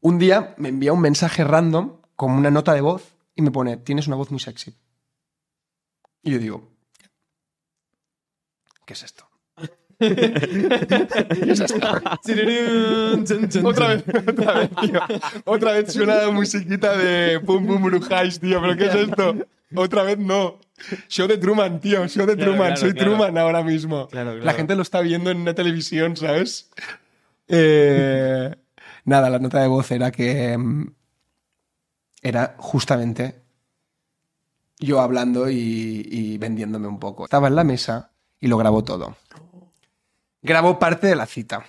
Un día me envía un mensaje random con una nota de voz y me pone, tienes una voz muy sexy. Y yo digo, ¿qué es esto? Otra vez, otra vez, tío. Otra vez suena la musiquita de Pum Pum Brujáis, tío. ¿Pero qué es esto? Otra vez no. Show de Truman, tío. Show de
Claro,
Truman.
claro,
Soy
claro.
Truman ahora mismo.
Claro, claro.
La gente lo está viendo en una televisión, ¿sabes? Eh, nada, la nota de voz era que mm, era justamente yo hablando y, y vendiéndome un poco. Estaba en la mesa y lo grabó todo. Grabó parte de la cita.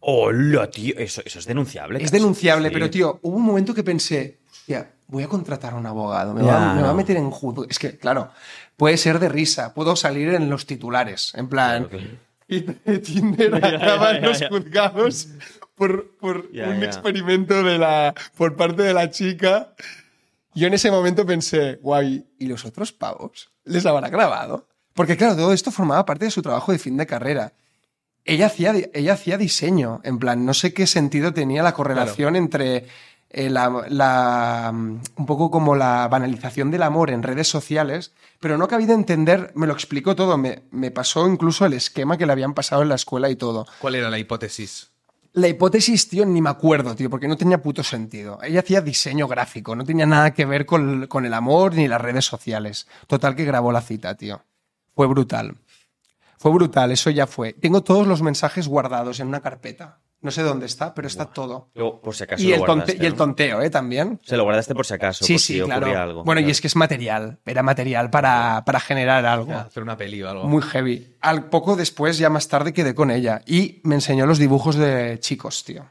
Hola, tío. Eso, eso es denunciable.
Es
caso.
denunciable,
Sí.
pero tío, hubo un momento que pensé, hostia, voy a contratar a un abogado, me,
Ya,
va, me va a meter en juzgo. Es que, claro, puede ser de risa, puedo salir en los titulares, en plan,
Claro,
y de Tinder
ya,
los juzgados por, por un experimento de la, por parte de la chica. Yo en ese momento pensé, guay, ¿y los otros pavos? ¿Les habrá grabado? Porque claro, todo esto formaba parte de su trabajo de fin de carrera. Ella hacía, ella hacía diseño, en plan, no sé qué sentido tenía la correlación entre eh, la, la, mm, un poco como la banalización del amor en redes sociales, pero no acabé de entender, me lo explicó todo, me, me pasó incluso el esquema que le habían pasado en la escuela y todo.
¿Cuál era la hipótesis?
La hipótesis, tío, ni me acuerdo, tío, porque no tenía puto sentido. Ella hacía diseño gráfico, no tenía nada que ver con, con el amor ni las redes sociales. Total que grabó la cita, tío. Fue brutal. Fue brutal, eso ya fue. Tengo todos los mensajes guardados en una carpeta. No sé dónde está, pero está todo.
Luego, por si acaso
Y
lo
el, tonte-
guardaste,
y el
¿no?
tonteo, ¿eh? También.
Se lo guardaste por si acaso,
Sí,
por
sí,
si
claro.
algo.
Bueno, y es que es material. Era material para, para generar algo.
Hacer una peli o algo.
Muy heavy. Al poco después, ya más tarde, quedé con ella. Y me enseñó los dibujos de chicos, tío.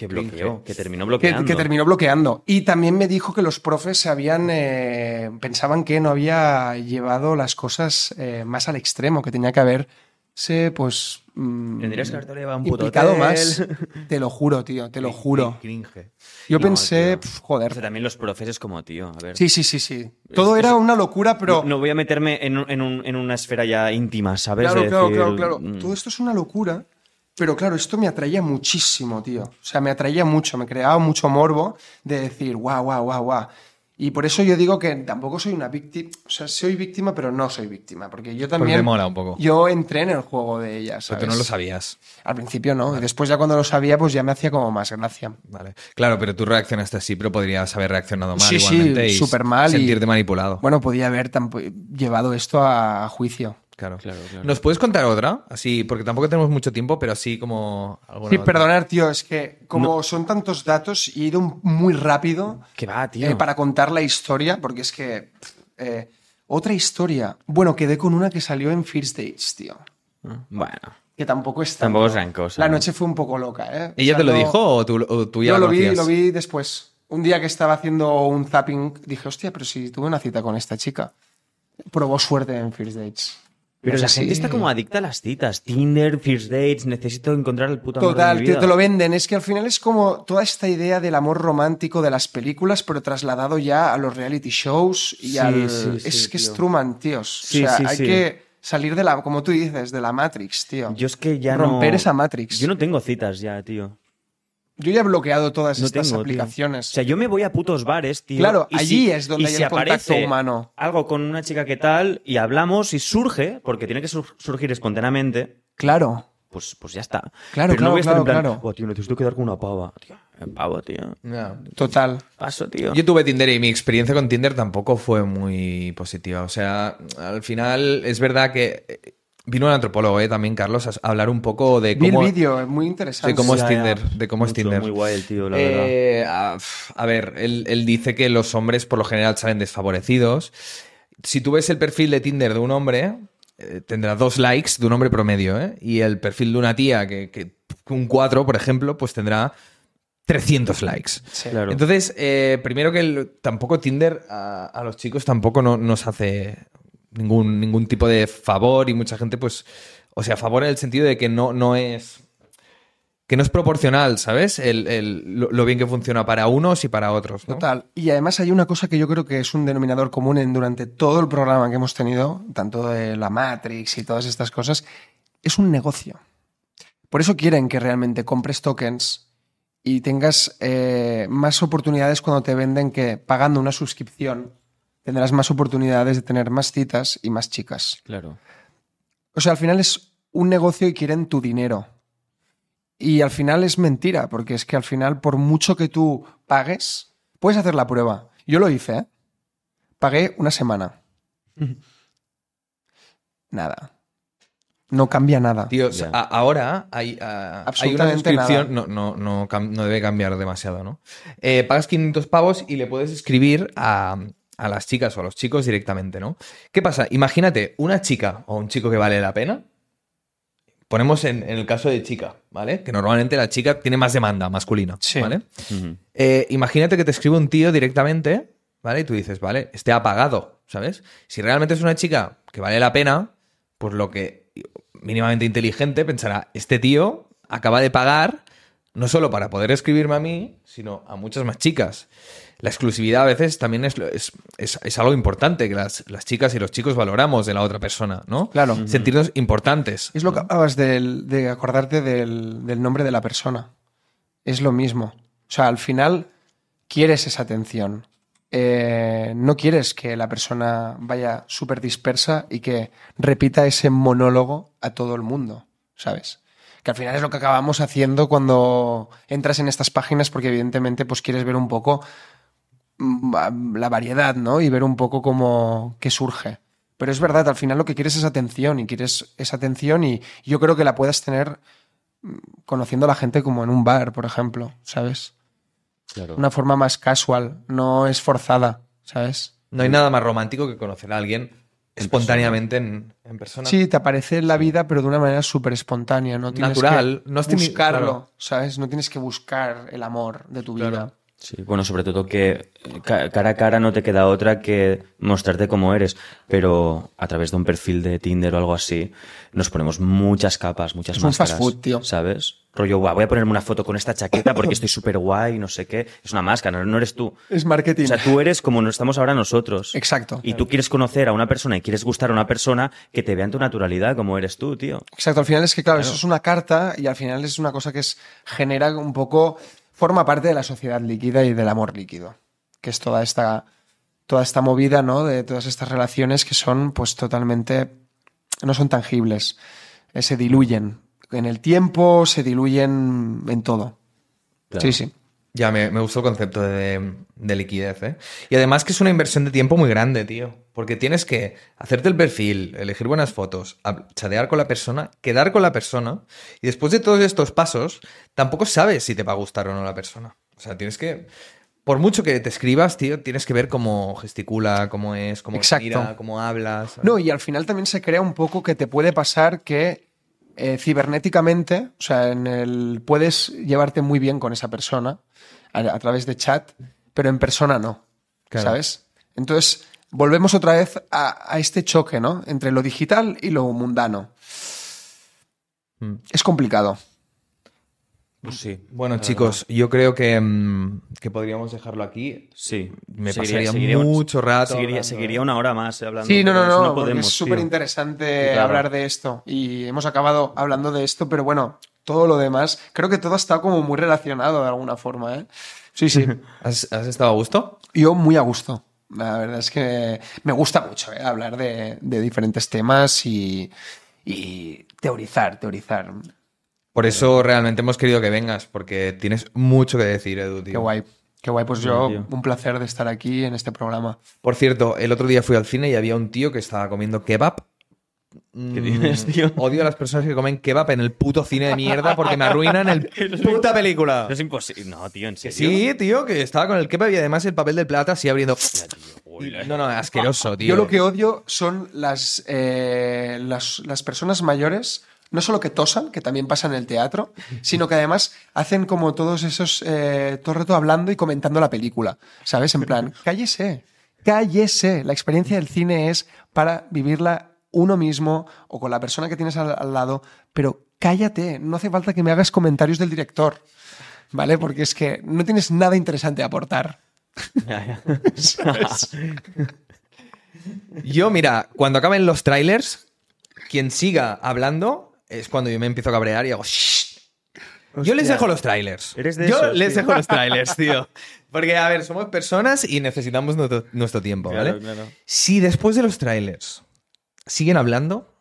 Que bloqueó, que terminó
que,
bloqueando.
que terminó bloqueando. Y también me dijo que los profes se habían, eh, pensaban que no había llevado las cosas eh, más al extremo, que tenía que haberse, pues... mm,
Tendrías que haberte llevado un puto hotel.
más. Te lo juro, tío, te lo juro.
Cringe.
Yo
No,
pensé,
O
joder.
sea, también los profes como, tío, a ver.
Sí, sí, sí, sí. Todo era una locura, pero...
No, no voy a meterme en, en un- en una esfera ya íntima, ¿sabes?
Claro,
De
claro,
decir,
claro, claro.
mm,
Todo esto es una locura. Pero claro, esto me atraía muchísimo, tío. O sea, me atraía mucho, me creaba mucho morbo de decir, guau, guau, guau, guau. Y por eso yo digo que tampoco soy una víctima. O sea, soy víctima, pero no soy víctima. Porque yo también.
te mola un poco.
Yo entré en el juego de ella,
Pero tú no lo sabías.
Al principio no. Y después ya cuando lo sabía, pues ya me hacía como más gracia.
Vale. Claro, pero tú reaccionaste así, pero podrías haber reaccionado mal
Sí, sí,
igualmente y
súper mal y-
sentirte manipulado.
Bueno, podía haber llevado esto a juicio.
Claro.
Claro, claro.
¿Nos puedes contar otra? Así, porque tampoco tenemos mucho tiempo, pero así como
Sí,
otra.
perdonar, tío, es que como son tantos datos y he ido muy rápido,
¿Qué va, tío?
eh, para contar la historia, porque es que. eh, otra historia. Bueno, quedé con una que salió en First Dates, tío.
Bueno.
Que tampoco es
Tampoco es gran cosa,
La
¿no?
noche fue un poco loca, ¿eh?
¿Ella
O sea,
te lo
no-
dijo o tú, o tú ya
Yo
la
lo vi, lo vi después. Un día que estaba haciendo un zapping, dije, hostia, pero si tuve una cita con esta chica. Probó suerte en First Dates.
Pero la gente está como adicta a las citas. Tinder, First Dates, necesito encontrar el puto amor de
Total,
mi
tío,
vida.
te lo venden. Es que al final es como toda esta idea del amor romántico de las películas, pero trasladado ya a los reality shows y
Sí,
al.
sí, sí,
es que es
tío.
Truman, tíos.
Sí,
o sea, hay que salir de la, como tú dices, de la Matrix, tío.
Yo es que ya
Romper
no...
esa Matrix.
Yo no tengo citas ya, tío.
Yo ya he bloqueado todas
No
estas
tengo, tío.
aplicaciones.
O sea, yo me voy a putos bares, tío.
Claro,
y
allí
si-
es donde
y
hay
si
el contacto humano.
Algo con una chica que tal y hablamos y surge, porque tiene que sur- surgir espontáneamente,
Claro.
pues, pues ya está.
Claro,
Pero no
claro,
voy a estar en
claro,
plan,
claro.
"Buah, tío, necesito quedar con una pava. Tío, pavo, tío.
Total.
Paso, tío.
Yo tuve Tinder y mi experiencia con Tinder tampoco fue muy positiva. O sea, al final es verdad que eh, vino un antropólogo, ¿eh? También, Carlos, a hablar un poco de
Vi el
cómo,
vídeo, es muy interesante.
de cómo es. Tinder. De cómo es
Mucho,
Tinder.
Muy guay el tío, la verdad.
Eh, a, a ver, él, él dice que los hombres por lo general salen desfavorecidos. Si tú ves el perfil de Tinder de un hombre, eh, tendrá dos likes de un hombre promedio, ¿eh? Y el perfil de una tía, que, que un 4, por ejemplo, pues tendrá 300 likes.
Sí.
Claro.
Entonces, eh, primero que el- tampoco Tinder a, a los chicos tampoco no- nos hace ningún, ningún tipo de favor y mucha gente, pues, o sea, favor en el sentido de que no, no es que no es proporcional, ¿sabes? El, el- lo, bien que funciona para unos y para otros.
Total. Y además hay una cosa que yo creo que es un denominador común en, durante todo el programa que hemos tenido, tanto de la Matrix y todas estas cosas, es un negocio. Por eso quieren que realmente compres tokens y tengas eh, más oportunidades cuando te venden que pagando una suscripción tendrás más oportunidades de tener más citas y más chicas.
Claro.
O sea, al final es un negocio y quieren tu dinero. Y al final es mentira, porque es que al final, por mucho que tú pagues, puedes hacer la prueba. Yo lo hice, ¿eh? Pagué una semana. Nada. No cambia nada.
Tío, a- ahora hay, ah, hay una
Absolutamente
suscripción, no, no, no, no debe cambiar demasiado, ¿no? Eh, pagas 500 pavos y le puedes escribir a, a las chicas o a los chicos directamente, ¿no? ¿Qué pasa? Imagínate una chica o un chico que vale la pena. Ponemos en, en el caso de chica, ¿vale? Que normalmente la chica tiene más demanda masculina,
Sí.
¿vale? Eh, imagínate que te escribe un tío directamente, ¿vale? Y tú dices, vale, este ha pagado, ¿sabes? Si realmente es una chica que vale la pena, pues lo que mínimamente inteligente pensará, este tío acaba de pagar no solo para poder escribirme a mí, sino a muchas más chicas. La exclusividad a veces también es, es, es- es algo importante que las, las chicas y los chicos valoramos de la otra persona, ¿no?
Claro.
Sentirnos importantes.
Es lo que hablabas del- de acordarte del, del nombre de la persona. Es lo mismo. O sea, al final quieres esa atención. Eh, no quieres que la persona vaya súper dispersa y que repita ese monólogo a todo el mundo, ¿sabes? Que al final es lo que acabamos haciendo cuando entras en estas páginas porque evidentemente pues quieres ver un poco la variedad, ¿no? Y ver un poco cómo qué surge. Pero es verdad, al final lo que quieres es atención y quieres esa atención y yo creo que la puedas tener mm, conociendo a la gente como en un bar, por ejemplo, ¿sabes?
Claro.
Una forma más casual, no es forzada, ¿sabes?
No hay nada más romántico que conocer a alguien espontáneamente en, en persona.
Sí, te aparece en la vida, pero de una manera súper espontánea, no tienes
Natural,
que
no
buscarlo,
claro.
¿sabes? No tienes que buscar el amor de tu
Claro.
vida.
Sí, bueno, sobre todo que ca- cara a cara no te queda otra que mostrarte como eres, pero a través de un perfil de Tinder o algo así, nos ponemos muchas capas, muchas
Es un
máscaras.
fast food, tío.
¿Sabes? Rollo, guau, voy a ponerme una foto con esta chaqueta porque estoy súper guay, no sé qué. Es una máscara, no, eres tú.
Es marketing.
O sea, tú eres como no estamos ahora nosotros.
Exacto.
Y tú quieres conocer a una persona y quieres gustar a una persona que te vea en tu naturalidad como eres tú, tío.
Exacto, al final es que, claro, eso es una carta y al final es una cosa que es, genera un poco, forma parte de la sociedad líquida y del amor líquido, que es toda esta, toda esta movida, ¿no? De todas estas relaciones que son, pues, totalmente, no son tangibles, Eh, se diluyen en el tiempo, se diluyen en todo.
Claro.
Sí, sí.
Ya, me, me gustó el concepto de, de liquidez, ¿eh? Y además que es una inversión de tiempo muy grande, tío. Porque tienes que hacerte el perfil, elegir buenas fotos, chatear con la persona, quedar con la persona. Y después de todos estos pasos, tampoco sabes si te va a gustar o no la persona. O sea, tienes que... Por mucho que te escribas, tío, tienes que ver cómo gesticula, cómo es, cómo mira, cómo hablas. ¿sabes?
No, y al final también se crea un poco que te puede pasar que eh, cibernéticamente, o sea, en el, puedes llevarte muy bien con esa persona a, a través de chat, pero en persona no,
Claro.
¿sabes? Entonces, volvemos otra vez a, a este choque, ¿no? Entre lo digital y lo mundano.
Mm.
Es complicado.
Pues sí.
Bueno, chicos, yo creo que, mm, que podríamos dejarlo aquí.
Sí.
Me
Seguiría-
pasaría
seguiría un-
mucho rato.
Seguiría,
hablando,
seguiría una hora más eh, hablando.
Sí, no, no, no, porque
podemos,
es súper interesante
Claro.
hablar de esto. Y hemos acabado hablando de esto, pero bueno, todo lo demás, creo que todo está como muy relacionado de alguna forma, ¿eh? Sí, sí.
¿Has, has estado a gusto?
Yo muy a gusto. La verdad es que me gusta mucho ¿eh? hablar de, de diferentes temas y, y teorizar, teorizar.
Por eso realmente hemos querido que vengas, porque tienes mucho que decir, Edu, tío.
Qué guay. Qué guay. Pues
Sí,
yo,
tío.
un placer de estar aquí en este programa.
Por cierto, el otro día fui al cine y había un tío que estaba comiendo kebab
¿Qué
mm,
dices, tío?
Odio a las personas que comen kebab en el puto cine de mierda porque me arruinan el puta película.
Eso es imposible. No, tío, en serio.
sí, tío, que estaba con el kebab y además el papel de plata así abriendo. No, no, asqueroso, tío.
Yo lo que odio son las, eh, las, las personas mayores, no solo que tosan, que también pasa en el teatro, sino que además hacen como todos esos, eh, todo el rato hablando y comentando la película, ¿sabes? En plan, cállese, cállese. La experiencia del cine es para vivirla uno mismo o con la persona que tienes al, al lado, pero cállate, no hace falta que me hagas comentarios del director, ¿vale? Porque es que no tienes nada interesante a aportar.
Ya, ya.
¿sabes?
Yo, mira, cuando acaben los trailers, quien siga hablando es cuando yo me empiezo a cabrear y hago. "Shh". Yo les dejo los trailers.
Eres de
Yo
esos,
les
tío.
dejo los trailers, tío. Porque, a ver, somos personas y necesitamos nuestro, nuestro tiempo, ¿vale?
Claro, claro.
Si después de los trailers siguen hablando,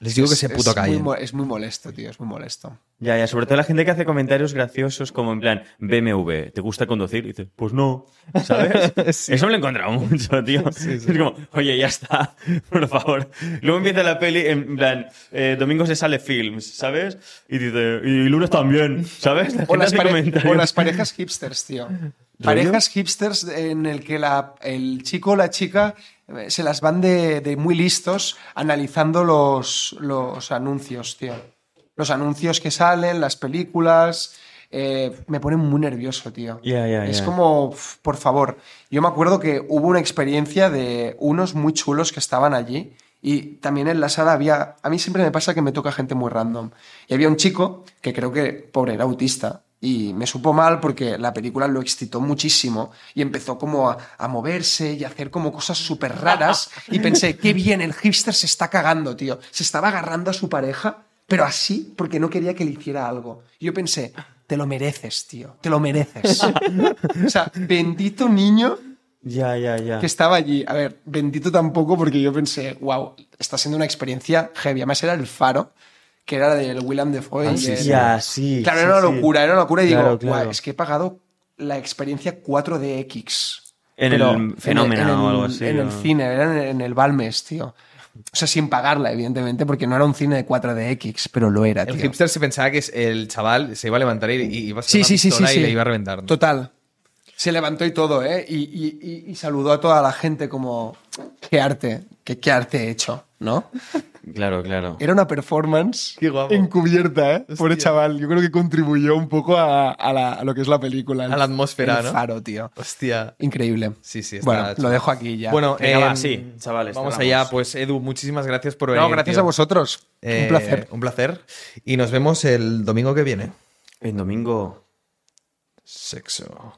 les digo que se puto
muy,
callen.
es muy molesto, tío, es muy molesto.
Ya, ya, sobre todo la gente que hace comentarios graciosos como en plan, BMW, ¿te gusta conducir? Y dices, pues no, ¿sabes? Eso me lo he encontrado mucho, tío. Es como, oye, ya está, por favor. Luego empieza la peli, en plan, eh, domingo se sale films, ¿sabes? Y dice, y lunes también, ¿sabes? La
O las,
hace
pare-
comentarios.
o las parejas hipsters, tío. Parejas hipsters en el que la- el chico o la chica se las van de, de muy listos analizando los, los anuncios, tío. Los anuncios que salen, las películas. eh, me ponen muy nervioso, tío. Es como, por favor. Yo me acuerdo que hubo una experiencia de unos muy chulos que estaban allí. Y también en la sala había. A mí siempre me pasa que me toca gente muy random. Y había un chico que creo que, pobre, era autista. Y me supo mal porque la película lo excitó muchísimo y empezó como a, a moverse y a hacer como cosas súper raras. Y pensé, qué bien, el hipster se está cagando, tío. Se estaba agarrando a su pareja, pero así porque no quería que le hiciera algo. Y yo pensé, te lo mereces, tío, te lo mereces. o sea, bendito niño
Ya, ya, ya.
que estaba allí. A ver, bendito tampoco porque yo pensé, wow, está siendo una experiencia heavy. Además era el faro, que era del William Defoe. y el-
Ya, sí.
Claro,
sí,
era una
sí.
locura, era una locura. Y
Claro,
digo,
claro.
"Guau, es que he pagado la experiencia 4DX.
En el Fenómeno
en el-
o algo así,
En el cine, era en, en el Balmes, tío. O sea, sin pagarla, evidentemente, porque no era un cine de 4DX, pero lo era,
El
tío.
hipster se pensaba que es- el chaval se iba a levantar y, y iba a
Sí,
ser
sí, sí, sí,
y
sí.
le iba a reventar. ¿no?
Total. Se levantó y todo, ¿eh? Y, y- y- y saludó a toda la gente como, qué arte, qué, qué arte he hecho, ¿no?
Claro, claro.
Era una performance
Qué guapo.
encubierta, ¿eh? Pobre
Hostia.
chaval. Yo creo que contribuyó un poco a, a la- a lo que es la película.
A la atmósfera,
el
¿no?
faro, tío.
Hostia.
Increíble.
Sí, sí, está
Bueno, lo dejo aquí ya.
Bueno,
Venga, va,
em,
sí, chavales,
Vamos allá. Pues Edu, muchísimas gracias por venir.
no, gracias
tío.
a vosotros.
Eh,
un placer.
Un placer. Y nos vemos el domingo que viene.
El domingo
Sexo.